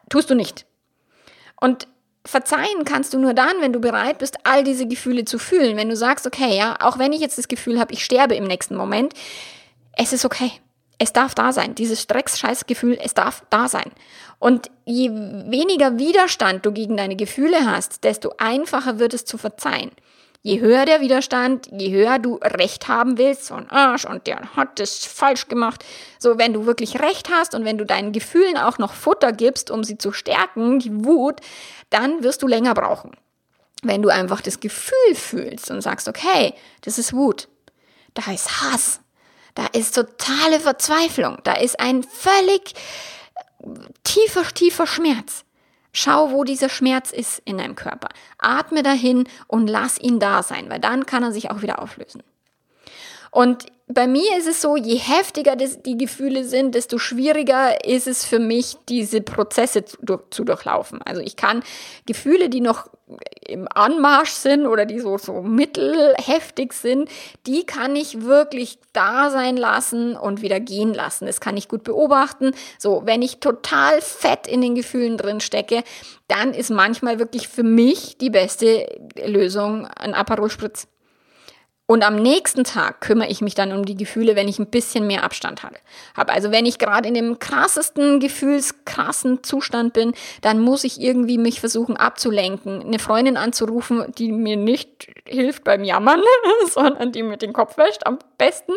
tust du nicht. Und verzeihen kannst du nur dann, wenn du bereit bist, all diese Gefühle zu fühlen. Wenn du sagst, okay, ja, auch wenn ich jetzt das Gefühl habe, ich sterbe im nächsten Moment, es ist okay. Es darf da sein. Dieses Streckscheißgefühl, es darf da sein. Und je weniger Widerstand du gegen deine Gefühle hast, desto einfacher wird es zu verzeihen. Je höher der Widerstand, je höher du Recht haben willst, so ein Arsch und der hat das falsch gemacht. So, wenn du wirklich Recht hast und wenn du deinen Gefühlen auch noch Futter gibst, um sie zu stärken, die Wut, dann wirst du länger brauchen. Wenn du einfach das Gefühl fühlst und sagst, okay, das ist Wut, da ist Hass, da ist totale Verzweiflung, da ist ein völlig tiefer, tiefer Schmerz. Schau, wo dieser Schmerz ist in deinem Körper. Atme dahin und lass ihn da sein, weil dann kann er sich auch wieder auflösen. Und bei mir ist es so, je heftiger die Gefühle sind, desto schwieriger ist es für mich, diese Prozesse zu, durchlaufen. Also ich kann Gefühle, die noch im Anmarsch sind oder die so, so mittelheftig sind, die kann ich wirklich da sein lassen und wieder gehen lassen. Das kann ich gut beobachten. So, wenn ich total fett in den Gefühlen drin stecke, dann ist manchmal wirklich für mich die beste Lösung ein Aperol Spritz. Und am nächsten Tag kümmere ich mich dann um die Gefühle, wenn ich ein bisschen mehr Abstand habe. Also wenn ich gerade in dem krassesten gefühlskrassen Zustand bin, dann muss ich irgendwie mich versuchen abzulenken, eine Freundin anzurufen, die mir nicht hilft beim Jammern, sondern die mir den Kopf wäscht am besten.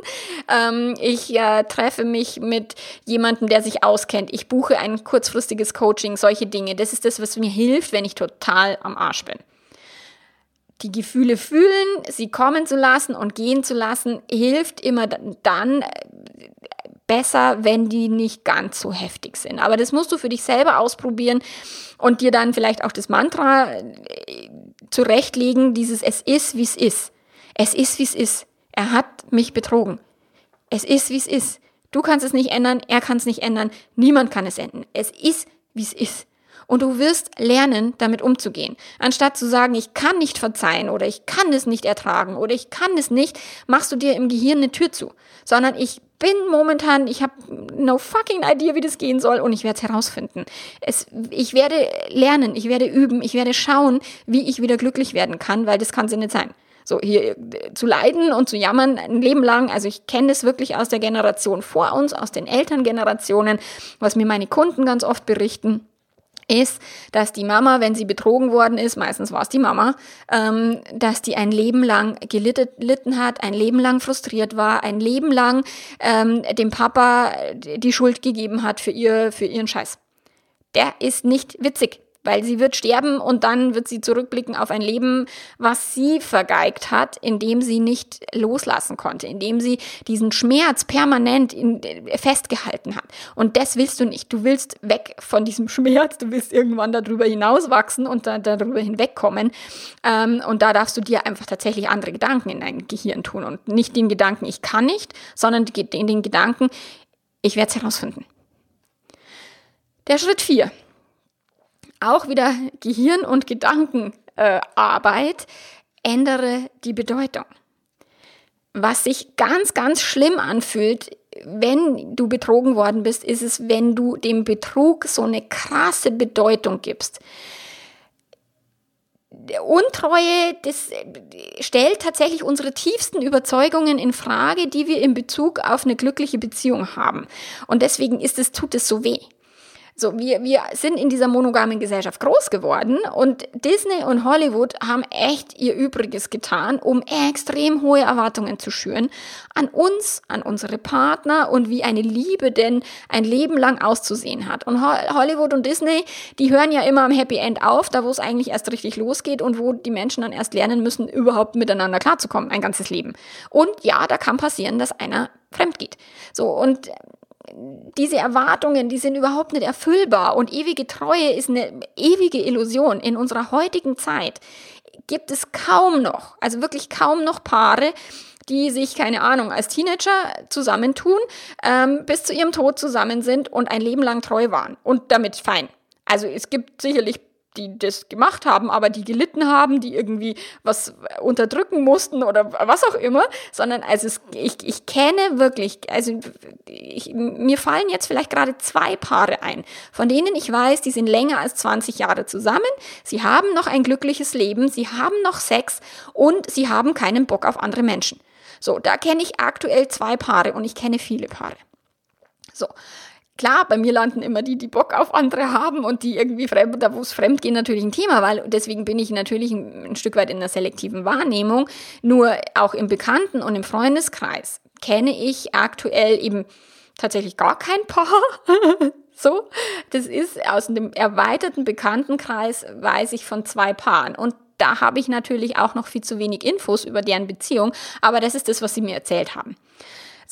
Ähm, ich äh, treffe mich mit jemandem, der sich auskennt. Ich buche ein kurzfristiges Coaching, solche Dinge. Das ist das, was mir hilft, wenn ich total am Arsch bin die Gefühle fühlen, sie kommen zu lassen und gehen zu lassen, hilft immer dann äh, besser, wenn die nicht ganz so heftig sind. Aber das musst du für dich selber ausprobieren und dir dann vielleicht auch das Mantra äh, zurechtlegen, dieses Es ist, wie es ist. Es ist, wie es ist. Er hat mich betrogen. Es ist, wie es ist. Du kannst es nicht ändern, er kann es nicht ändern, niemand kann es ändern. Es ist, wie es ist. Und du wirst lernen, damit umzugehen. Anstatt zu sagen, ich kann nicht verzeihen oder ich kann es nicht ertragen oder ich kann es nicht, machst du dir im Gehirn eine Tür zu. Sondern ich bin momentan, ich habe no fucking idea, wie das gehen soll und ich werde es herausfinden. Es, ich werde lernen, ich werde üben, ich werde schauen, wie ich wieder glücklich werden kann, weil das kann sie nicht sein. So hier äh, zu leiden und zu jammern ein Leben lang. Also ich kenne das wirklich aus der Generation vor uns, aus den Elterngenerationen, was mir meine Kunden ganz oft berichten ist, dass die Mama, wenn sie betrogen worden ist, meistens war es die Mama, ähm, dass die ein Leben lang gelitten hat, ein Leben lang frustriert war, ein Leben lang ähm, dem Papa die Schuld gegeben hat für, ihr, für ihren Scheiß. Der ist nicht witzig weil sie wird sterben und dann wird sie zurückblicken auf ein Leben, was sie vergeigt hat, indem sie nicht loslassen konnte, indem sie diesen Schmerz permanent in, festgehalten hat. Und das willst du nicht. Du willst weg von diesem Schmerz, du willst irgendwann darüber hinauswachsen und da, darüber hinwegkommen. Ähm, und da darfst du dir einfach tatsächlich andere Gedanken in dein Gehirn tun und nicht den Gedanken, ich kann nicht, sondern in den Gedanken, ich werde es herausfinden. Der Schritt 4 auch wieder Gehirn- und Gedankenarbeit, äh, ändere die Bedeutung. Was sich ganz, ganz schlimm anfühlt, wenn du betrogen worden bist, ist es, wenn du dem Betrug so eine krasse Bedeutung gibst. Untreue, das stellt tatsächlich unsere tiefsten Überzeugungen in Frage, die wir in Bezug auf eine glückliche Beziehung haben. Und deswegen ist es, tut es so weh. So, wir, wir sind in dieser monogamen Gesellschaft groß geworden und Disney und Hollywood haben echt ihr Übriges getan, um extrem hohe Erwartungen zu schüren an uns, an unsere Partner und wie eine Liebe denn ein Leben lang auszusehen hat. Und Hollywood und Disney, die hören ja immer am Happy End auf, da wo es eigentlich erst richtig losgeht und wo die Menschen dann erst lernen müssen, überhaupt miteinander klarzukommen, ein ganzes Leben. Und ja, da kann passieren, dass einer fremd geht. So, und diese Erwartungen, die sind überhaupt nicht erfüllbar und ewige Treue ist eine ewige Illusion. In unserer heutigen Zeit gibt es kaum noch, also wirklich kaum noch Paare, die sich, keine Ahnung, als Teenager zusammentun, ähm, bis zu ihrem Tod zusammen sind und ein Leben lang treu waren und damit fein. Also es gibt sicherlich die das gemacht haben, aber die gelitten haben, die irgendwie was unterdrücken mussten oder was auch immer, sondern also es, ich, ich kenne wirklich, also ich, mir fallen jetzt vielleicht gerade zwei Paare ein, von denen ich weiß, die sind länger als 20 Jahre zusammen, sie haben noch ein glückliches Leben, sie haben noch Sex und sie haben keinen Bock auf andere Menschen. So, da kenne ich aktuell zwei Paare und ich kenne viele Paare. So, Klar, bei mir landen immer die, die Bock auf andere haben und die irgendwie fremd, da wo es Fremdgehen natürlich ein Thema, weil deswegen bin ich natürlich ein, ein Stück weit in der selektiven Wahrnehmung. Nur auch im Bekannten- und im Freundeskreis kenne ich aktuell eben tatsächlich gar kein Paar. so, das ist aus dem erweiterten Bekanntenkreis weiß ich von zwei Paaren und da habe ich natürlich auch noch viel zu wenig Infos über deren Beziehung, aber das ist das, was sie mir erzählt haben.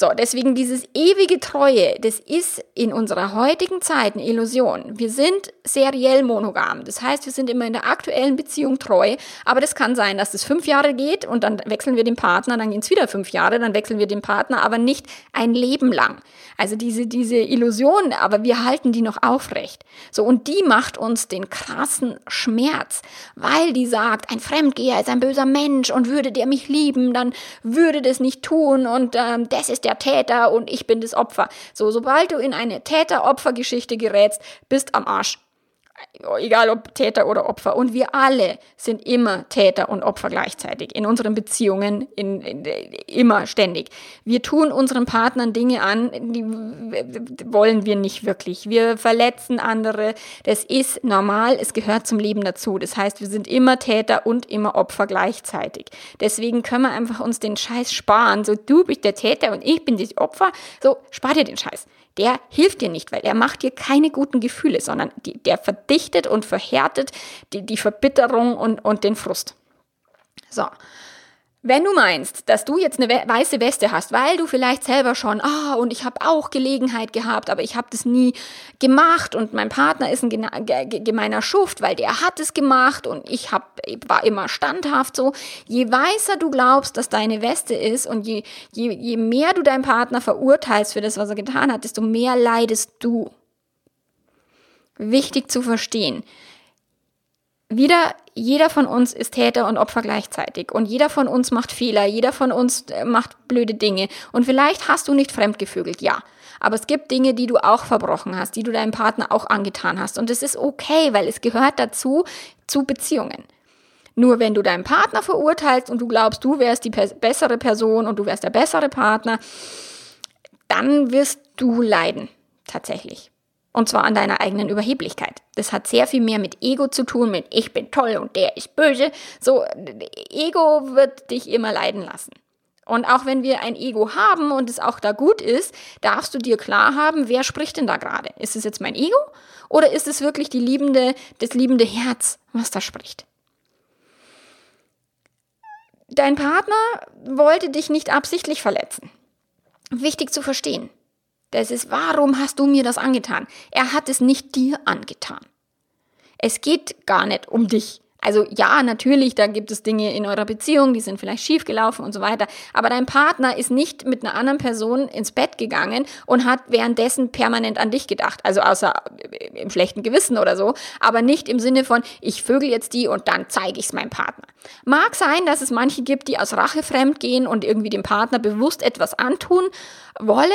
So, deswegen dieses ewige Treue, das ist in unserer heutigen Zeit eine Illusion. Wir sind seriell monogam. Das heißt, wir sind immer in der aktuellen Beziehung treu. Aber das kann sein, dass es fünf Jahre geht und dann wechseln wir den Partner, dann gehen es wieder fünf Jahre, dann wechseln wir den Partner, aber nicht ein Leben lang. Also diese, diese Illusion, aber wir halten die noch aufrecht. So, und die macht uns den krassen Schmerz, weil die sagt, ein Fremdgeher ist ein böser Mensch und würde der mich lieben, dann würde das nicht tun und ähm, das ist der Täter und ich bin das Opfer. So, sobald du in eine Täter-Opfer-Geschichte gerätst, bist am Arsch egal ob Täter oder Opfer. Und wir alle sind immer Täter und Opfer gleichzeitig in unseren Beziehungen, in, in, immer ständig. Wir tun unseren Partnern Dinge an, die wollen wir nicht wirklich. Wir verletzen andere. Das ist normal. Es gehört zum Leben dazu. Das heißt, wir sind immer Täter und immer Opfer gleichzeitig. Deswegen können wir einfach uns den Scheiß sparen. So, du bist der Täter und ich bin das Opfer. So, spar dir den Scheiß der hilft dir nicht, weil er macht dir keine guten Gefühle, sondern die, der verdichtet und verhärtet die, die Verbitterung und, und den Frust. So. Wenn du meinst, dass du jetzt eine weiße Weste hast, weil du vielleicht selber schon, ah, und ich habe auch Gelegenheit gehabt, aber ich habe das nie gemacht und mein Partner ist ein gemeiner Schuft, weil der hat es gemacht und ich hab, war immer standhaft so. Je weißer du glaubst, dass deine Weste ist und je, je, je mehr du deinen Partner verurteilst für das, was er getan hat, desto mehr leidest du. Wichtig zu verstehen. Wieder, jeder von uns ist Täter und Opfer gleichzeitig. Und jeder von uns macht Fehler, jeder von uns äh, macht blöde Dinge. Und vielleicht hast du nicht fremdgevögelt, ja. Aber es gibt Dinge, die du auch verbrochen hast, die du deinem Partner auch angetan hast. Und es ist okay, weil es gehört dazu, zu Beziehungen. Nur wenn du deinen Partner verurteilst und du glaubst, du wärst die bessere Person und du wärst der bessere Partner, dann wirst du leiden, tatsächlich. Und zwar an deiner eigenen Überheblichkeit. Das hat sehr viel mehr mit Ego zu tun, mit ich bin toll und der ist böse. So, Ego wird dich immer leiden lassen. Und auch wenn wir ein Ego haben und es auch da gut ist, darfst du dir klar haben, wer spricht denn da gerade? Ist es jetzt mein Ego oder ist es wirklich die liebende, das liebende Herz, was da spricht? Dein Partner wollte dich nicht absichtlich verletzen. Wichtig zu verstehen. Das ist, warum hast du mir das angetan? Er hat es nicht dir angetan. Es geht gar nicht um dich. Also ja, natürlich, da gibt es Dinge in eurer Beziehung, die sind vielleicht schiefgelaufen und so weiter. Aber dein Partner ist nicht mit einer anderen Person ins Bett gegangen und hat währenddessen permanent an dich gedacht. Also außer im schlechten Gewissen oder so. Aber nicht im Sinne von, ich vögel jetzt die und dann zeige ich es meinem Partner. Mag sein, dass es manche gibt, die aus Rache fremd gehen und irgendwie dem Partner bewusst etwas antun wollen.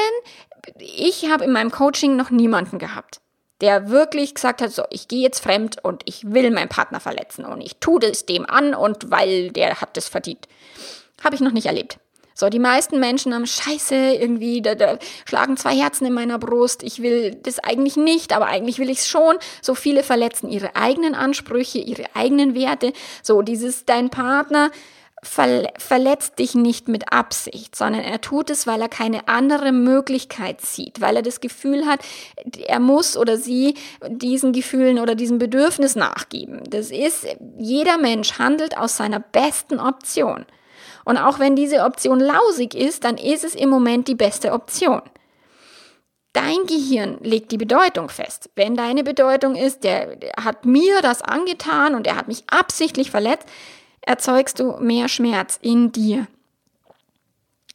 Ich habe in meinem Coaching noch niemanden gehabt der wirklich gesagt hat, so, ich gehe jetzt fremd und ich will meinen Partner verletzen und ich tue das dem an und weil der hat das verdient. Habe ich noch nicht erlebt. So, die meisten Menschen haben Scheiße, irgendwie, da, da schlagen zwei Herzen in meiner Brust. Ich will das eigentlich nicht, aber eigentlich will ich es schon. So viele verletzen ihre eigenen Ansprüche, ihre eigenen Werte. So, dieses, dein Partner verletzt dich nicht mit Absicht, sondern er tut es, weil er keine andere Möglichkeit sieht, weil er das Gefühl hat, er muss oder sie diesen Gefühlen oder diesem Bedürfnis nachgeben. Das ist, jeder Mensch handelt aus seiner besten Option. Und auch wenn diese Option lausig ist, dann ist es im Moment die beste Option. Dein Gehirn legt die Bedeutung fest. Wenn deine Bedeutung ist, der, der hat mir das angetan und er hat mich absichtlich verletzt, erzeugst du mehr Schmerz in dir,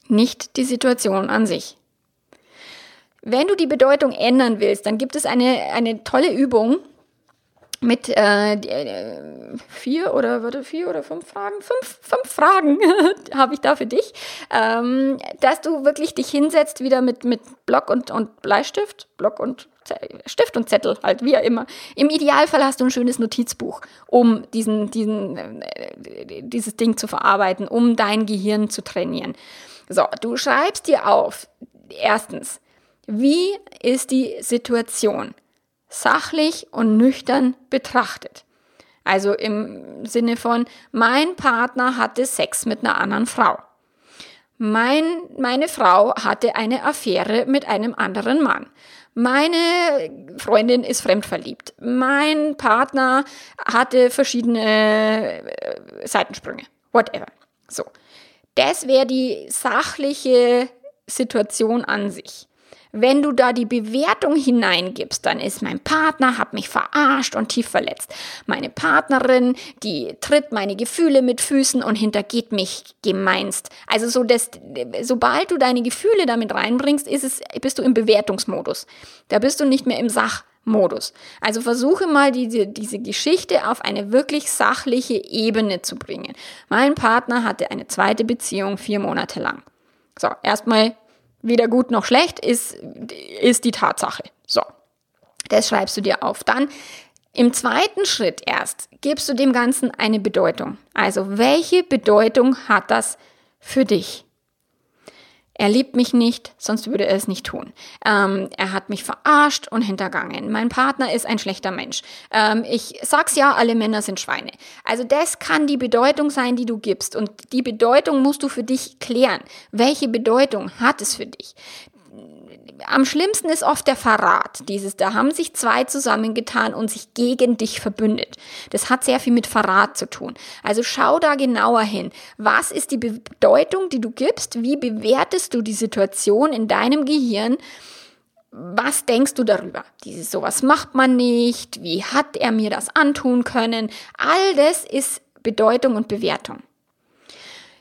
nicht die Situation an sich. Wenn du die Bedeutung ändern willst, dann gibt es eine, eine tolle Übung mit äh, äh vier oder warte, vier oder fünf Fragen, fünf, fünf Fragen habe ich da für dich, ähm, dass du wirklich dich hinsetzt wieder mit, mit Block und, und Bleistift, Block und Stift und Zettel, halt, wie immer. Im Idealfall hast du ein schönes Notizbuch, um diesen, diesen, äh, dieses Ding zu verarbeiten, um dein Gehirn zu trainieren. So, du schreibst dir auf, erstens, wie ist die Situation? Sachlich und nüchtern betrachtet. Also im Sinne von, mein Partner hatte Sex mit einer anderen Frau. Mein, meine Frau hatte eine Affäre mit einem anderen Mann. Meine Freundin ist fremdverliebt. Mein Partner hatte verschiedene äh, Seitensprünge. Whatever. So. Das wäre die sachliche Situation an sich. Wenn du da die Bewertung hineingibst, dann ist mein Partner, hat mich verarscht und tief verletzt. Meine Partnerin, die tritt meine Gefühle mit Füßen und hintergeht mich gemeinst. Also so, dass, sobald du deine Gefühle damit reinbringst, ist es, bist du im Bewertungsmodus. Da bist du nicht mehr im Sachmodus. Also versuche mal diese, diese Geschichte auf eine wirklich sachliche Ebene zu bringen. Mein Partner hatte eine zweite Beziehung vier Monate lang. So, erstmal weder gut noch schlecht, ist, ist die Tatsache. So, das schreibst du dir auf. Dann im zweiten Schritt erst gibst du dem Ganzen eine Bedeutung. Also welche Bedeutung hat das für dich? Er liebt mich nicht, sonst würde er es nicht tun. Ähm, er hat mich verarscht und hintergangen. Mein Partner ist ein schlechter Mensch. Ähm, ich sag's ja, alle Männer sind Schweine. Also das kann die Bedeutung sein, die du gibst. Und die Bedeutung musst du für dich klären. Welche Bedeutung hat es für dich? Am schlimmsten ist oft der Verrat. Dieses, da haben sich zwei zusammengetan und sich gegen dich verbündet. Das hat sehr viel mit Verrat zu tun. Also schau da genauer hin. Was ist die Bedeutung, die du gibst? Wie bewertest du die Situation in deinem Gehirn? Was denkst du darüber? Dieses sowas macht man nicht. Wie hat er mir das antun können? All das ist Bedeutung und Bewertung.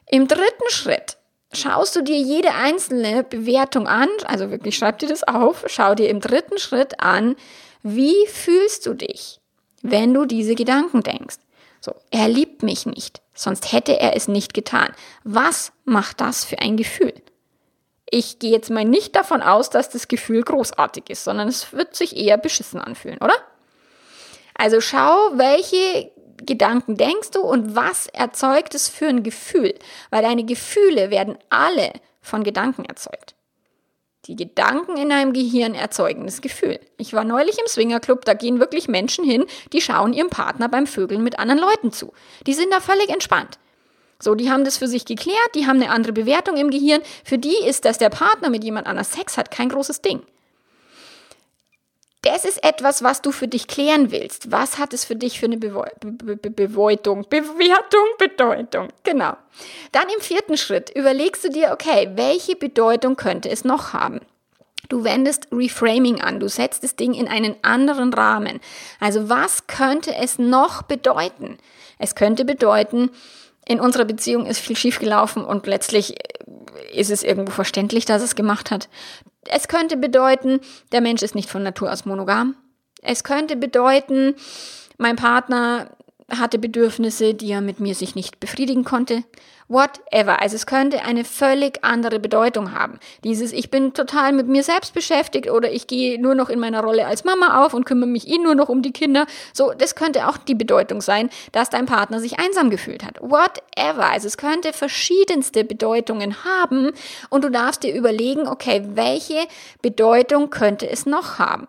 Im dritten Schritt schaust du dir jede einzelne Bewertung an, also wirklich schreib dir das auf, schau dir im dritten Schritt an, Wie fühlst du dich, wenn du diese Gedanken denkst? So, er liebt mich nicht, sonst hätte er es nicht getan. Was macht das für ein Gefühl? Ich gehe jetzt mal nicht davon aus, dass das Gefühl großartig ist, sondern es wird sich eher beschissen anfühlen, oder? Also schau, welche Gedanken denkst du und was erzeugt es für ein Gefühl? Weil deine Gefühle werden alle von Gedanken erzeugt. Die Gedanken in deinem Gehirn erzeugen das Gefühl. Ich war neulich im Swingerclub, da gehen wirklich Menschen hin, die schauen ihrem Partner beim Vögeln mit anderen Leuten zu. Die sind da völlig entspannt. So, die haben das für sich geklärt, die haben eine andere Bewertung im Gehirn. Für die ist, dass der Partner mit jemand anders Sex hat, kein großes Ding das ist etwas, was du für dich klären willst. Was hat es für dich für eine Bewertung, Bewertung, Bedeutung? Genau. Dann im vierten Schritt überlegst du dir, okay, welche Bedeutung könnte es noch haben? Du wendest Reframing an, du setzt das Ding in einen anderen Rahmen. Also was könnte es noch bedeuten? Es könnte bedeuten, in unserer Beziehung ist viel schiefgelaufen und letztlich ist es irgendwo verständlich, dass es gemacht hat. Es könnte bedeuten, der Mensch ist nicht von Natur aus monogam. Es könnte bedeuten, mein Partner hatte Bedürfnisse, die er mit mir sich nicht befriedigen konnte. Whatever. Also es könnte eine völlig andere Bedeutung haben. Dieses, ich bin total mit mir selbst beschäftigt oder ich gehe nur noch in meiner Rolle als Mama auf und kümmere mich eh nur noch um die Kinder. So, das könnte auch die Bedeutung sein, dass dein Partner sich einsam gefühlt hat. Whatever. Also es könnte verschiedenste Bedeutungen haben und du darfst dir überlegen, okay, welche Bedeutung könnte es noch haben?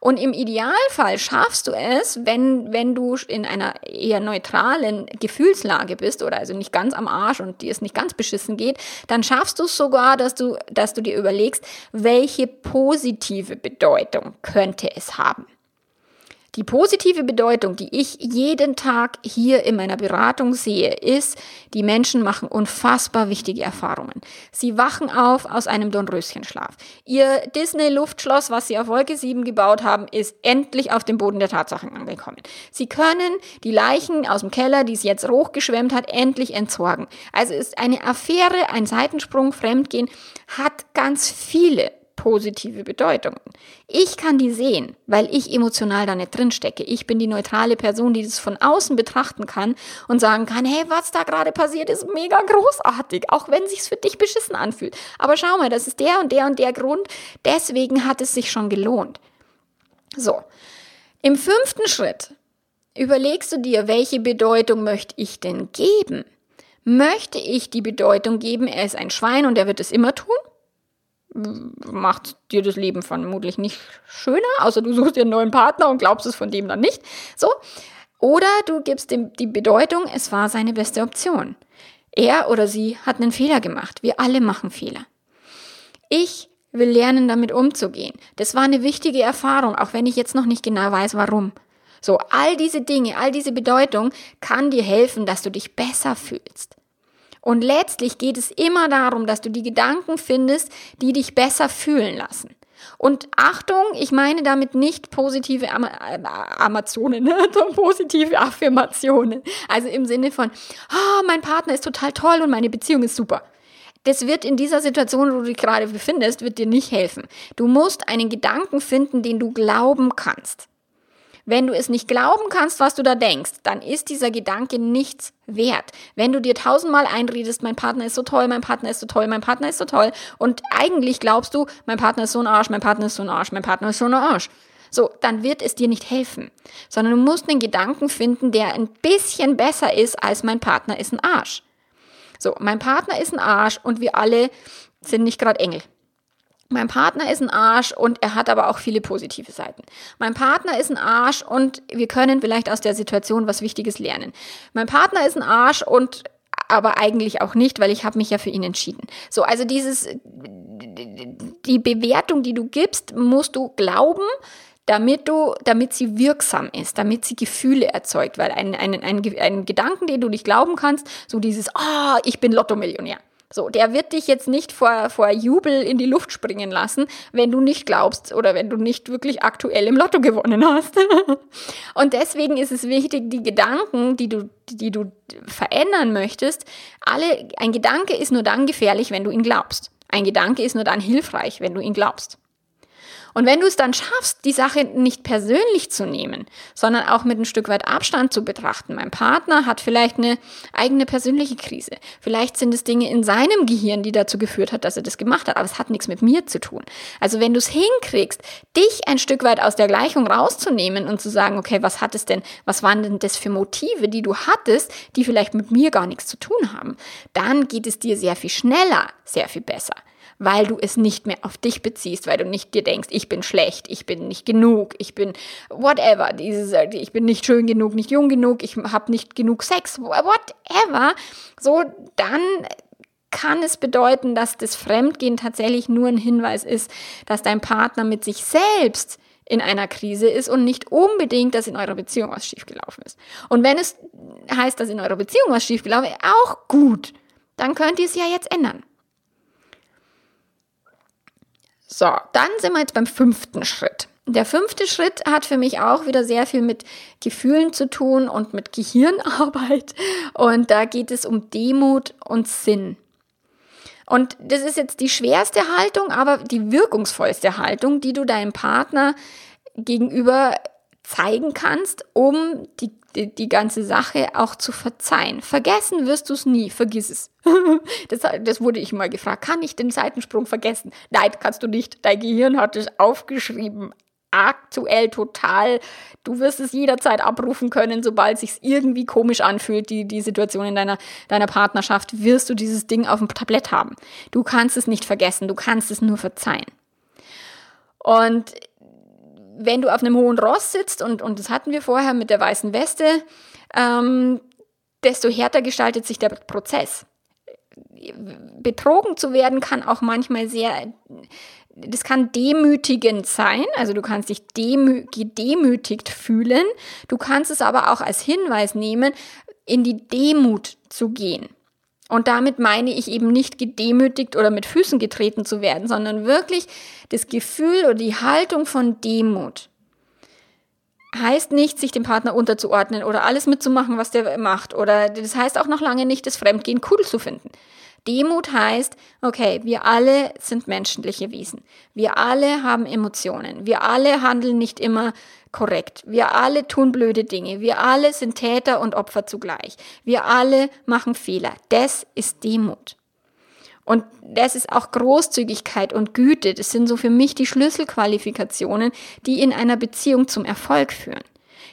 Und im Idealfall schaffst du es, wenn, wenn du in einer eher neutralen Gefühlslage bist oder also nicht ganz am Arsch und dir es nicht ganz beschissen geht, dann schaffst du es sogar, dass du, dass du dir überlegst, welche positive Bedeutung könnte es haben. Die positive Bedeutung, die ich jeden Tag hier in meiner Beratung sehe, ist, die Menschen machen unfassbar wichtige Erfahrungen. Sie wachen auf aus einem Dornröschenschlaf. Ihr Disney-Luftschloss, was sie auf Wolke 7 gebaut haben, ist endlich auf dem Boden der Tatsachen angekommen. Sie können die Leichen aus dem Keller, die es jetzt hochgeschwemmt hat, endlich entsorgen. Also ist eine Affäre, ein Seitensprung, Fremdgehen, hat ganz viele positive Bedeutungen. Ich kann die sehen, weil ich emotional da nicht drin stecke. Ich bin die neutrale Person, die das von außen betrachten kann und sagen kann, hey, was da gerade passiert, ist mega großartig, auch wenn sich's für dich beschissen anfühlt. Aber schau mal, das ist der und der und der Grund, deswegen hat es sich schon gelohnt. So. Im fünften Schritt überlegst du dir, welche Bedeutung möchte ich denn geben? Möchte ich die Bedeutung geben, er ist ein Schwein und er wird es immer tun? Macht dir das Leben vermutlich nicht schöner, außer du suchst dir einen neuen Partner und glaubst es von dem dann nicht. So. Oder du gibst dem die Bedeutung, es war seine beste Option. Er oder sie hat einen Fehler gemacht. Wir alle machen Fehler. Ich will lernen, damit umzugehen. Das war eine wichtige Erfahrung, auch wenn ich jetzt noch nicht genau weiß, warum. So, all diese Dinge, all diese Bedeutung kann dir helfen, dass du dich besser fühlst. Und letztlich geht es immer darum, dass du die Gedanken findest, die dich besser fühlen lassen. Und Achtung, ich meine damit nicht positive Am Amazonen, ne? positive Affirmationen. Also im Sinne von, oh, mein Partner ist total toll und meine Beziehung ist super. Das wird in dieser Situation, wo du dich gerade befindest, wird dir nicht helfen. Du musst einen Gedanken finden, den du glauben kannst. Wenn du es nicht glauben kannst, was du da denkst, dann ist dieser Gedanke nichts wert. Wenn du dir tausendmal einredest, mein Partner ist so toll, mein Partner ist so toll, mein Partner ist so toll und eigentlich glaubst du, mein Partner ist so ein Arsch, mein Partner ist so ein Arsch, mein Partner ist so ein Arsch. So, dann wird es dir nicht helfen, sondern du musst einen Gedanken finden, der ein bisschen besser ist als mein Partner ist ein Arsch. So, mein Partner ist ein Arsch und wir alle sind nicht gerade Engel. Mein Partner ist ein Arsch und er hat aber auch viele positive Seiten. Mein Partner ist ein Arsch und wir können vielleicht aus der Situation was Wichtiges lernen. Mein Partner ist ein Arsch und aber eigentlich auch nicht, weil ich habe mich ja für ihn entschieden. So, also dieses die Bewertung, die du gibst, musst du glauben, damit du, damit sie wirksam ist, damit sie Gefühle erzeugt, weil ein, ein, ein, ein Gedanken, den du nicht glauben kannst, so dieses, ah, oh, ich bin Lotto-Millionär. So, der wird dich jetzt nicht vor, vor Jubel in die Luft springen lassen, wenn du nicht glaubst oder wenn du nicht wirklich aktuell im Lotto gewonnen hast. Und deswegen ist es wichtig, die Gedanken, die du, die du verändern möchtest, alle, ein Gedanke ist nur dann gefährlich, wenn du ihn glaubst. Ein Gedanke ist nur dann hilfreich, wenn du ihn glaubst. Und wenn du es dann schaffst, die Sache nicht persönlich zu nehmen, sondern auch mit ein Stück weit Abstand zu betrachten. Mein Partner hat vielleicht eine eigene persönliche Krise. Vielleicht sind es Dinge in seinem Gehirn, die dazu geführt hat, dass er das gemacht hat, aber es hat nichts mit mir zu tun. Also wenn du es hinkriegst, dich ein Stück weit aus der Gleichung rauszunehmen und zu sagen, okay, was hat es denn, was waren denn das für Motive, die du hattest, die vielleicht mit mir gar nichts zu tun haben, dann geht es dir sehr viel schneller, sehr viel besser weil du es nicht mehr auf dich beziehst, weil du nicht dir denkst, ich bin schlecht, ich bin nicht genug, ich bin whatever, dieses, ich bin nicht schön genug, nicht jung genug, ich habe nicht genug Sex, whatever. So, dann kann es bedeuten, dass das Fremdgehen tatsächlich nur ein Hinweis ist, dass dein Partner mit sich selbst in einer Krise ist und nicht unbedingt, dass in eurer Beziehung was schiefgelaufen ist. Und wenn es heißt, dass in eurer Beziehung was schiefgelaufen ist, auch gut, dann könnt ihr es ja jetzt ändern. So, dann sind wir jetzt beim fünften Schritt. Der fünfte Schritt hat für mich auch wieder sehr viel mit Gefühlen zu tun und mit Gehirnarbeit. Und da geht es um Demut und Sinn. Und das ist jetzt die schwerste Haltung, aber die wirkungsvollste Haltung, die du deinem Partner gegenüber zeigen kannst, um die die, die ganze Sache auch zu verzeihen. Vergessen wirst du es nie, vergiss es. das, das wurde ich mal gefragt. Kann ich den Seitensprung vergessen? Nein, kannst du nicht. Dein Gehirn hat es aufgeschrieben. Aktuell total. Du wirst es jederzeit abrufen können, sobald es sich irgendwie komisch anfühlt, die, die Situation in deiner, deiner Partnerschaft, wirst du dieses Ding auf dem Tablett haben. Du kannst es nicht vergessen, du kannst es nur verzeihen. Und wenn du auf einem hohen Ross sitzt, und, und das hatten wir vorher mit der weißen Weste, ähm, desto härter gestaltet sich der Prozess. Betrogen zu werden kann auch manchmal sehr, das kann demütigend sein, also du kannst dich demü gedemütigt fühlen, du kannst es aber auch als Hinweis nehmen, in die Demut zu gehen. Und damit meine ich eben nicht gedemütigt oder mit Füßen getreten zu werden, sondern wirklich das Gefühl oder die Haltung von Demut. Heißt nicht, sich dem Partner unterzuordnen oder alles mitzumachen, was der macht. Oder das heißt auch noch lange nicht, das Fremdgehen cool zu finden. Demut heißt, okay, wir alle sind menschliche Wesen. Wir alle haben Emotionen. Wir alle handeln nicht immer korrekt. Wir alle tun blöde Dinge. Wir alle sind Täter und Opfer zugleich. Wir alle machen Fehler. Das ist Demut. Und das ist auch Großzügigkeit und Güte. Das sind so für mich die Schlüsselqualifikationen, die in einer Beziehung zum Erfolg führen.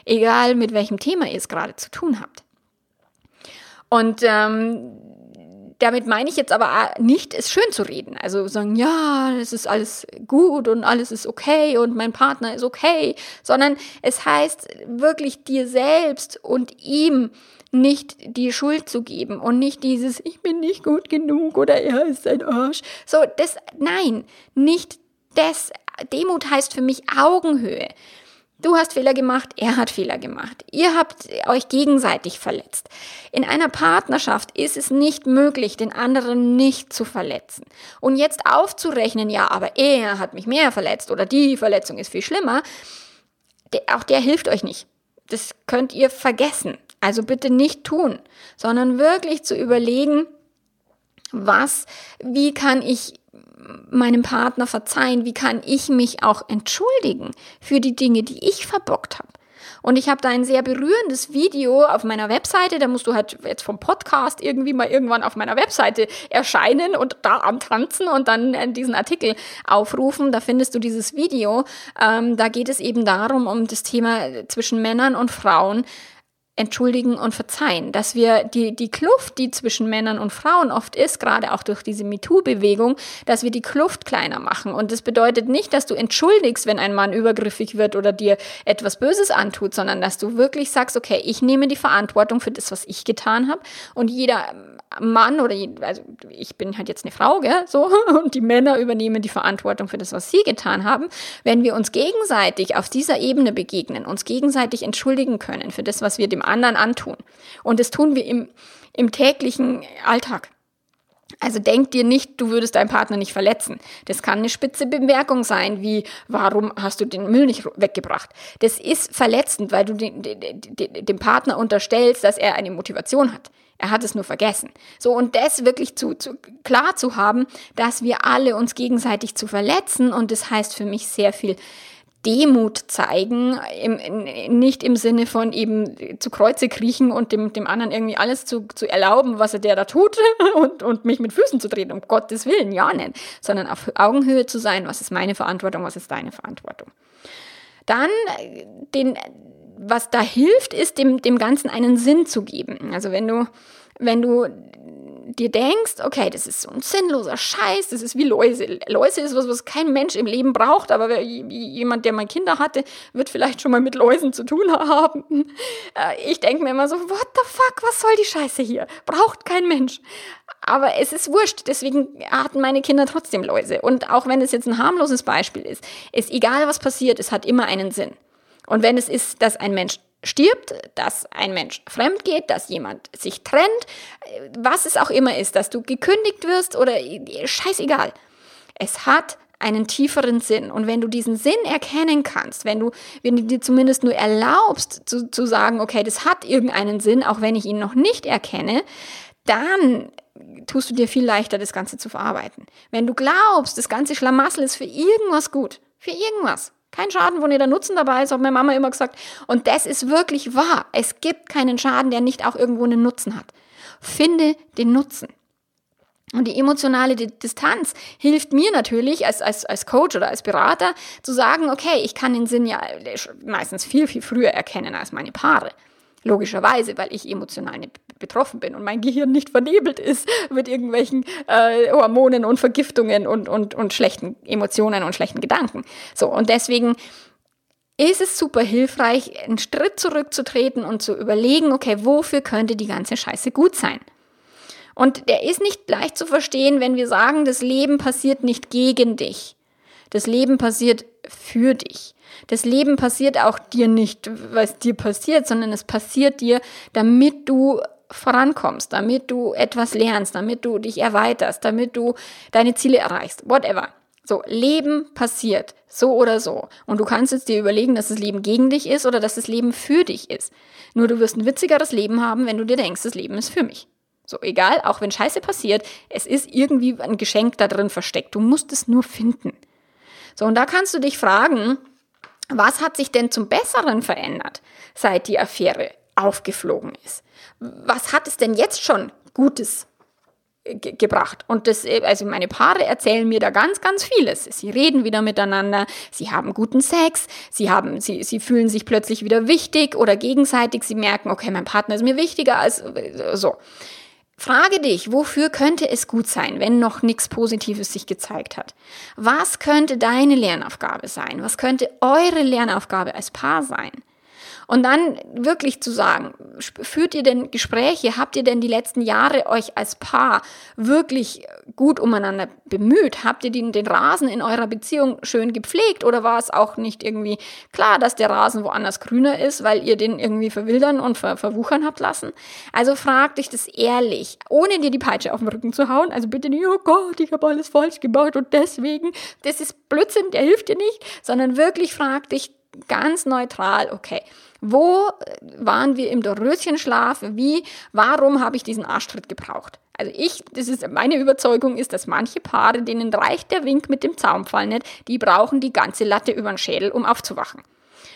Egal mit welchem Thema ihr es gerade zu tun habt. Und ähm, damit meine ich jetzt aber nicht, es schön zu reden. Also sagen, ja, es ist alles gut und alles ist okay und mein Partner ist okay, sondern es heißt wirklich dir selbst und ihm nicht die Schuld zu geben und nicht dieses, ich bin nicht gut genug oder er ist ein Arsch. So, das, nein, nicht das. Demut heißt für mich Augenhöhe. Du hast Fehler gemacht, er hat Fehler gemacht. Ihr habt euch gegenseitig verletzt. In einer Partnerschaft ist es nicht möglich, den anderen nicht zu verletzen. Und jetzt aufzurechnen, ja, aber er hat mich mehr verletzt oder die Verletzung ist viel schlimmer, auch der hilft euch nicht. Das könnt ihr vergessen. Also bitte nicht tun, sondern wirklich zu überlegen, was, wie kann ich meinem Partner verzeihen? Wie kann ich mich auch entschuldigen für die Dinge, die ich verbockt habe? Und ich habe da ein sehr berührendes Video auf meiner Webseite. Da musst du halt jetzt vom Podcast irgendwie mal irgendwann auf meiner Webseite erscheinen und da antanzen und dann äh, diesen Artikel aufrufen. Da findest du dieses Video. Ähm, da geht es eben darum, um das Thema zwischen Männern und Frauen entschuldigen und verzeihen, dass wir die, die Kluft, die zwischen Männern und Frauen oft ist, gerade auch durch diese MeToo-Bewegung, dass wir die Kluft kleiner machen. Und das bedeutet nicht, dass du entschuldigst, wenn ein Mann übergriffig wird oder dir etwas Böses antut, sondern dass du wirklich sagst, okay, ich nehme die Verantwortung für das, was ich getan habe. Und jeder Mann oder, also ich bin halt jetzt eine Frau, gell, so, und die Männer übernehmen die Verantwortung für das, was sie getan haben. Wenn wir uns gegenseitig auf dieser Ebene begegnen, uns gegenseitig entschuldigen können für das, was wir dem anderen antun. Und das tun wir im, im täglichen Alltag. Also denk dir nicht, du würdest deinen Partner nicht verletzen. Das kann eine spitze Bemerkung sein, wie warum hast du den Müll nicht weggebracht? Das ist verletzend, weil du den, den, dem Partner unterstellst, dass er eine Motivation hat. Er hat es nur vergessen. So, und das wirklich zu, zu, klar zu haben, dass wir alle uns gegenseitig zu verletzen und das heißt für mich sehr viel Demut zeigen, im, nicht im Sinne von eben zu Kreuze kriechen und dem, dem anderen irgendwie alles zu, zu erlauben, was er der da tut und, und mich mit Füßen zu treten, um Gottes Willen, ja nicht, sondern auf Augenhöhe zu sein, was ist meine Verantwortung, was ist deine Verantwortung. Dann den, was da hilft, ist dem, dem Ganzen einen Sinn zu geben. Also wenn du, wenn du dir denkst, okay, das ist so ein sinnloser Scheiß, das ist wie Läuse. Läuse ist was, was kein Mensch im Leben braucht, aber jemand, der mal Kinder hatte, wird vielleicht schon mal mit Läusen zu tun haben. Äh, ich denke mir immer so, what the fuck, was soll die Scheiße hier? Braucht kein Mensch. Aber es ist wurscht, deswegen hatten meine Kinder trotzdem Läuse. Und auch wenn es jetzt ein harmloses Beispiel ist, ist egal, was passiert, es hat immer einen Sinn. Und wenn es ist, dass ein Mensch stirbt, dass ein Mensch fremd geht, dass jemand sich trennt, was es auch immer ist, dass du gekündigt wirst oder scheißegal. Es hat einen tieferen Sinn. Und wenn du diesen Sinn erkennen kannst, wenn du, wenn du dir zumindest nur erlaubst zu, zu sagen, okay, das hat irgendeinen Sinn, auch wenn ich ihn noch nicht erkenne, dann tust du dir viel leichter, das Ganze zu verarbeiten. Wenn du glaubst, das ganze Schlamassel ist für irgendwas gut, für irgendwas, kein Schaden, wo nicht der Nutzen dabei ist, hat meine Mama immer gesagt. Und das ist wirklich wahr. Es gibt keinen Schaden, der nicht auch irgendwo einen Nutzen hat. Finde den Nutzen. Und die emotionale Distanz hilft mir natürlich als, als, als Coach oder als Berater zu sagen, okay, ich kann den Sinn ja meistens viel, viel früher erkennen als meine Paare. Logischerweise, weil ich emotional nicht betroffen bin und mein Gehirn nicht vernebelt ist mit irgendwelchen äh, Hormonen und Vergiftungen und, und, und schlechten Emotionen und schlechten Gedanken. So, und deswegen ist es super hilfreich, einen Schritt zurückzutreten und zu überlegen, okay, wofür könnte die ganze Scheiße gut sein? Und der ist nicht leicht zu verstehen, wenn wir sagen, das Leben passiert nicht gegen dich. Das Leben passiert für dich. Das Leben passiert auch dir nicht, was dir passiert, sondern es passiert dir, damit du vorankommst, damit du etwas lernst, damit du dich erweiterst, damit du deine Ziele erreichst, whatever. So, Leben passiert, so oder so. Und du kannst jetzt dir überlegen, dass das Leben gegen dich ist oder dass das Leben für dich ist. Nur du wirst ein witzigeres Leben haben, wenn du dir denkst, das Leben ist für mich. So, egal, auch wenn Scheiße passiert, es ist irgendwie ein Geschenk da drin versteckt. Du musst es nur finden. So, und da kannst du dich fragen, was hat sich denn zum Besseren verändert, seit die Affäre aufgeflogen ist? Was hat es denn jetzt schon Gutes ge gebracht? Und das, also meine Paare erzählen mir da ganz, ganz vieles. Sie reden wieder miteinander, sie haben guten Sex, sie haben, sie, sie fühlen sich plötzlich wieder wichtig oder gegenseitig, sie merken, okay, mein Partner ist mir wichtiger als so. Frage dich, wofür könnte es gut sein, wenn noch nichts Positives sich gezeigt hat? Was könnte deine Lernaufgabe sein? Was könnte eure Lernaufgabe als Paar sein? Und dann wirklich zu sagen, führt ihr denn Gespräche, habt ihr denn die letzten Jahre euch als Paar wirklich gut umeinander bemüht? Habt ihr den, den Rasen in eurer Beziehung schön gepflegt oder war es auch nicht irgendwie klar, dass der Rasen woanders grüner ist, weil ihr den irgendwie verwildern und ver, verwuchern habt lassen? Also frag dich das ehrlich, ohne dir die Peitsche auf den Rücken zu hauen. Also bitte nicht, oh Gott, ich habe alles falsch gemacht und deswegen, das ist Blödsinn, der hilft dir nicht, sondern wirklich frag dich ganz neutral, okay, wo waren wir im Doröschenschlaf? Wie, warum habe ich diesen Arschtritt gebraucht? Also ich, das ist meine Überzeugung ist, dass manche Paare, denen reicht der Wink mit dem Zaunpfahl nicht, die brauchen die ganze Latte über den Schädel, um aufzuwachen.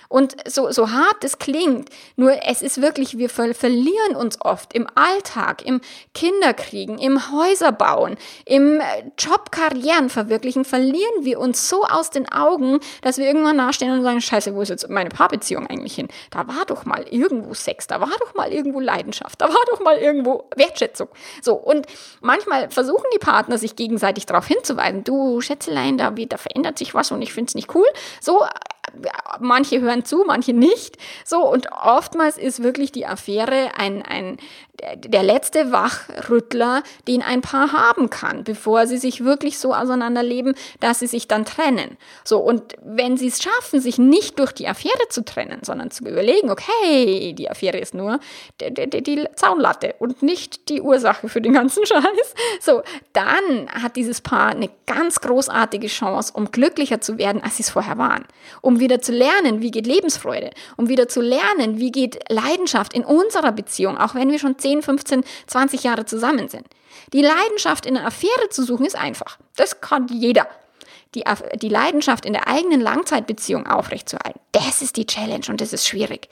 Und so, so hart es klingt, nur es ist wirklich, wir ver verlieren uns oft im Alltag, im Kinderkriegen, im Häuserbauen, im äh, Jobkarrieren verwirklichen, verlieren wir uns so aus den Augen, dass wir irgendwann nachstehen und sagen, scheiße, wo ist jetzt meine Paarbeziehung eigentlich hin? Da war doch mal irgendwo Sex, da war doch mal irgendwo Leidenschaft, da war doch mal irgendwo Wertschätzung. So, und manchmal versuchen die Partner sich gegenseitig darauf hinzuweisen, du Schätzelein, da, da verändert sich was und ich finde es nicht cool. So, manche hören zu, manche nicht. So, und oftmals ist wirklich die Affäre ein, ein, der letzte Wachrüttler, den ein Paar haben kann, bevor sie sich wirklich so auseinanderleben, dass sie sich dann trennen. So, und wenn sie es schaffen, sich nicht durch die Affäre zu trennen, sondern zu überlegen, okay, die Affäre ist nur die, die, die Zaunlatte und nicht die Ursache für den ganzen Scheiß, so, dann hat dieses Paar eine ganz großartige Chance, um glücklicher zu werden, als sie es vorher waren. Um wieder zu lernen, wie geht Lebensfreude, um wieder zu lernen, wie geht Leidenschaft in unserer Beziehung, auch wenn wir schon zehn 10, 15, 20 Jahre zusammen sind. Die Leidenschaft in einer Affäre zu suchen ist einfach. Das kann jeder. Die, die Leidenschaft in der eigenen Langzeitbeziehung aufrechtzuerhalten, das ist die Challenge und das ist schwierig.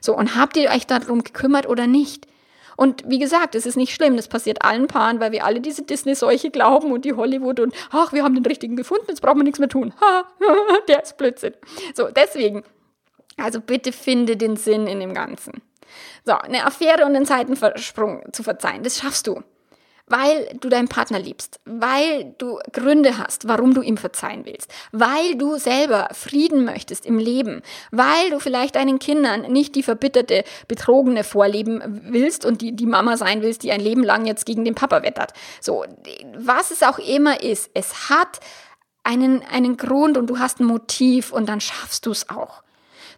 So, und habt ihr euch darum gekümmert oder nicht? Und wie gesagt, es ist nicht schlimm, das passiert allen Paaren, weil wir alle diese Disney-Seuche glauben und die Hollywood und ach, wir haben den richtigen gefunden, jetzt brauchen wir nichts mehr tun. Ha, der ist Blödsinn. So, deswegen, also bitte finde den Sinn in dem Ganzen. So, eine Affäre und einen Seitenversprung zu verzeihen, das schaffst du weil du deinen Partner liebst, weil du Gründe hast, warum du ihm verzeihen willst, weil du selber Frieden möchtest im Leben, weil du vielleicht deinen Kindern nicht die verbitterte, betrogene vorleben willst und die, die Mama sein willst, die ein Leben lang jetzt gegen den Papa wettert. So, was es auch immer ist, es hat einen, einen Grund und du hast ein Motiv und dann schaffst du es auch.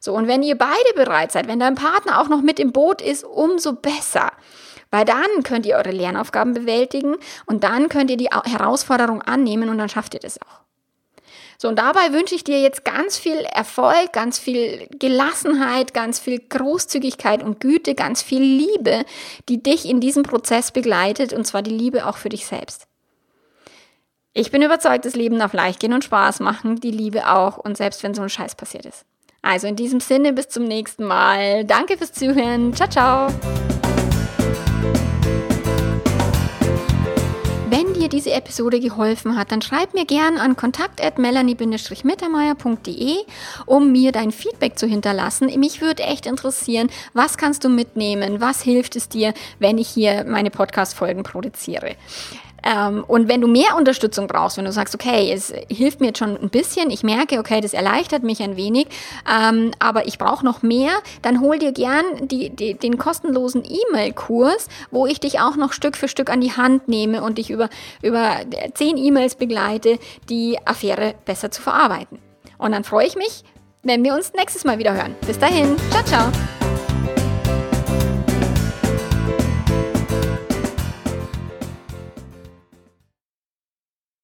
So, und wenn ihr beide bereit seid, wenn dein Partner auch noch mit im Boot ist, umso besser. Weil dann könnt ihr eure Lernaufgaben bewältigen und dann könnt ihr die Herausforderung annehmen und dann schafft ihr das auch. So, und dabei wünsche ich dir jetzt ganz viel Erfolg, ganz viel Gelassenheit, ganz viel Großzügigkeit und Güte, ganz viel Liebe, die dich in diesem Prozess begleitet und zwar die Liebe auch für dich selbst. Ich bin überzeugt, das Leben darf leicht gehen und Spaß machen, die Liebe auch und selbst wenn so ein Scheiß passiert ist. Also in diesem Sinne, bis zum nächsten Mal. Danke fürs Zuhören. Ciao, ciao. Wenn dir diese Episode geholfen hat, dann schreib mir gern an kontakt@melanie-mittermeier.de, um mir dein Feedback zu hinterlassen. Mich würde echt interessieren, was kannst du mitnehmen? Was hilft es dir, wenn ich hier meine Podcast Folgen produziere? Ähm, und wenn du mehr Unterstützung brauchst, wenn du sagst, okay, es hilft mir jetzt schon ein bisschen, ich merke, okay, das erleichtert mich ein wenig, ähm, aber ich brauche noch mehr, dann hol dir gern die, die, den kostenlosen E-Mail-Kurs, wo ich dich auch noch Stück für Stück an die Hand nehme und dich über, über zehn E-Mails begleite, die Affäre besser zu verarbeiten. Und dann freue ich mich, wenn wir uns nächstes Mal wieder hören. Bis dahin, ciao, ciao.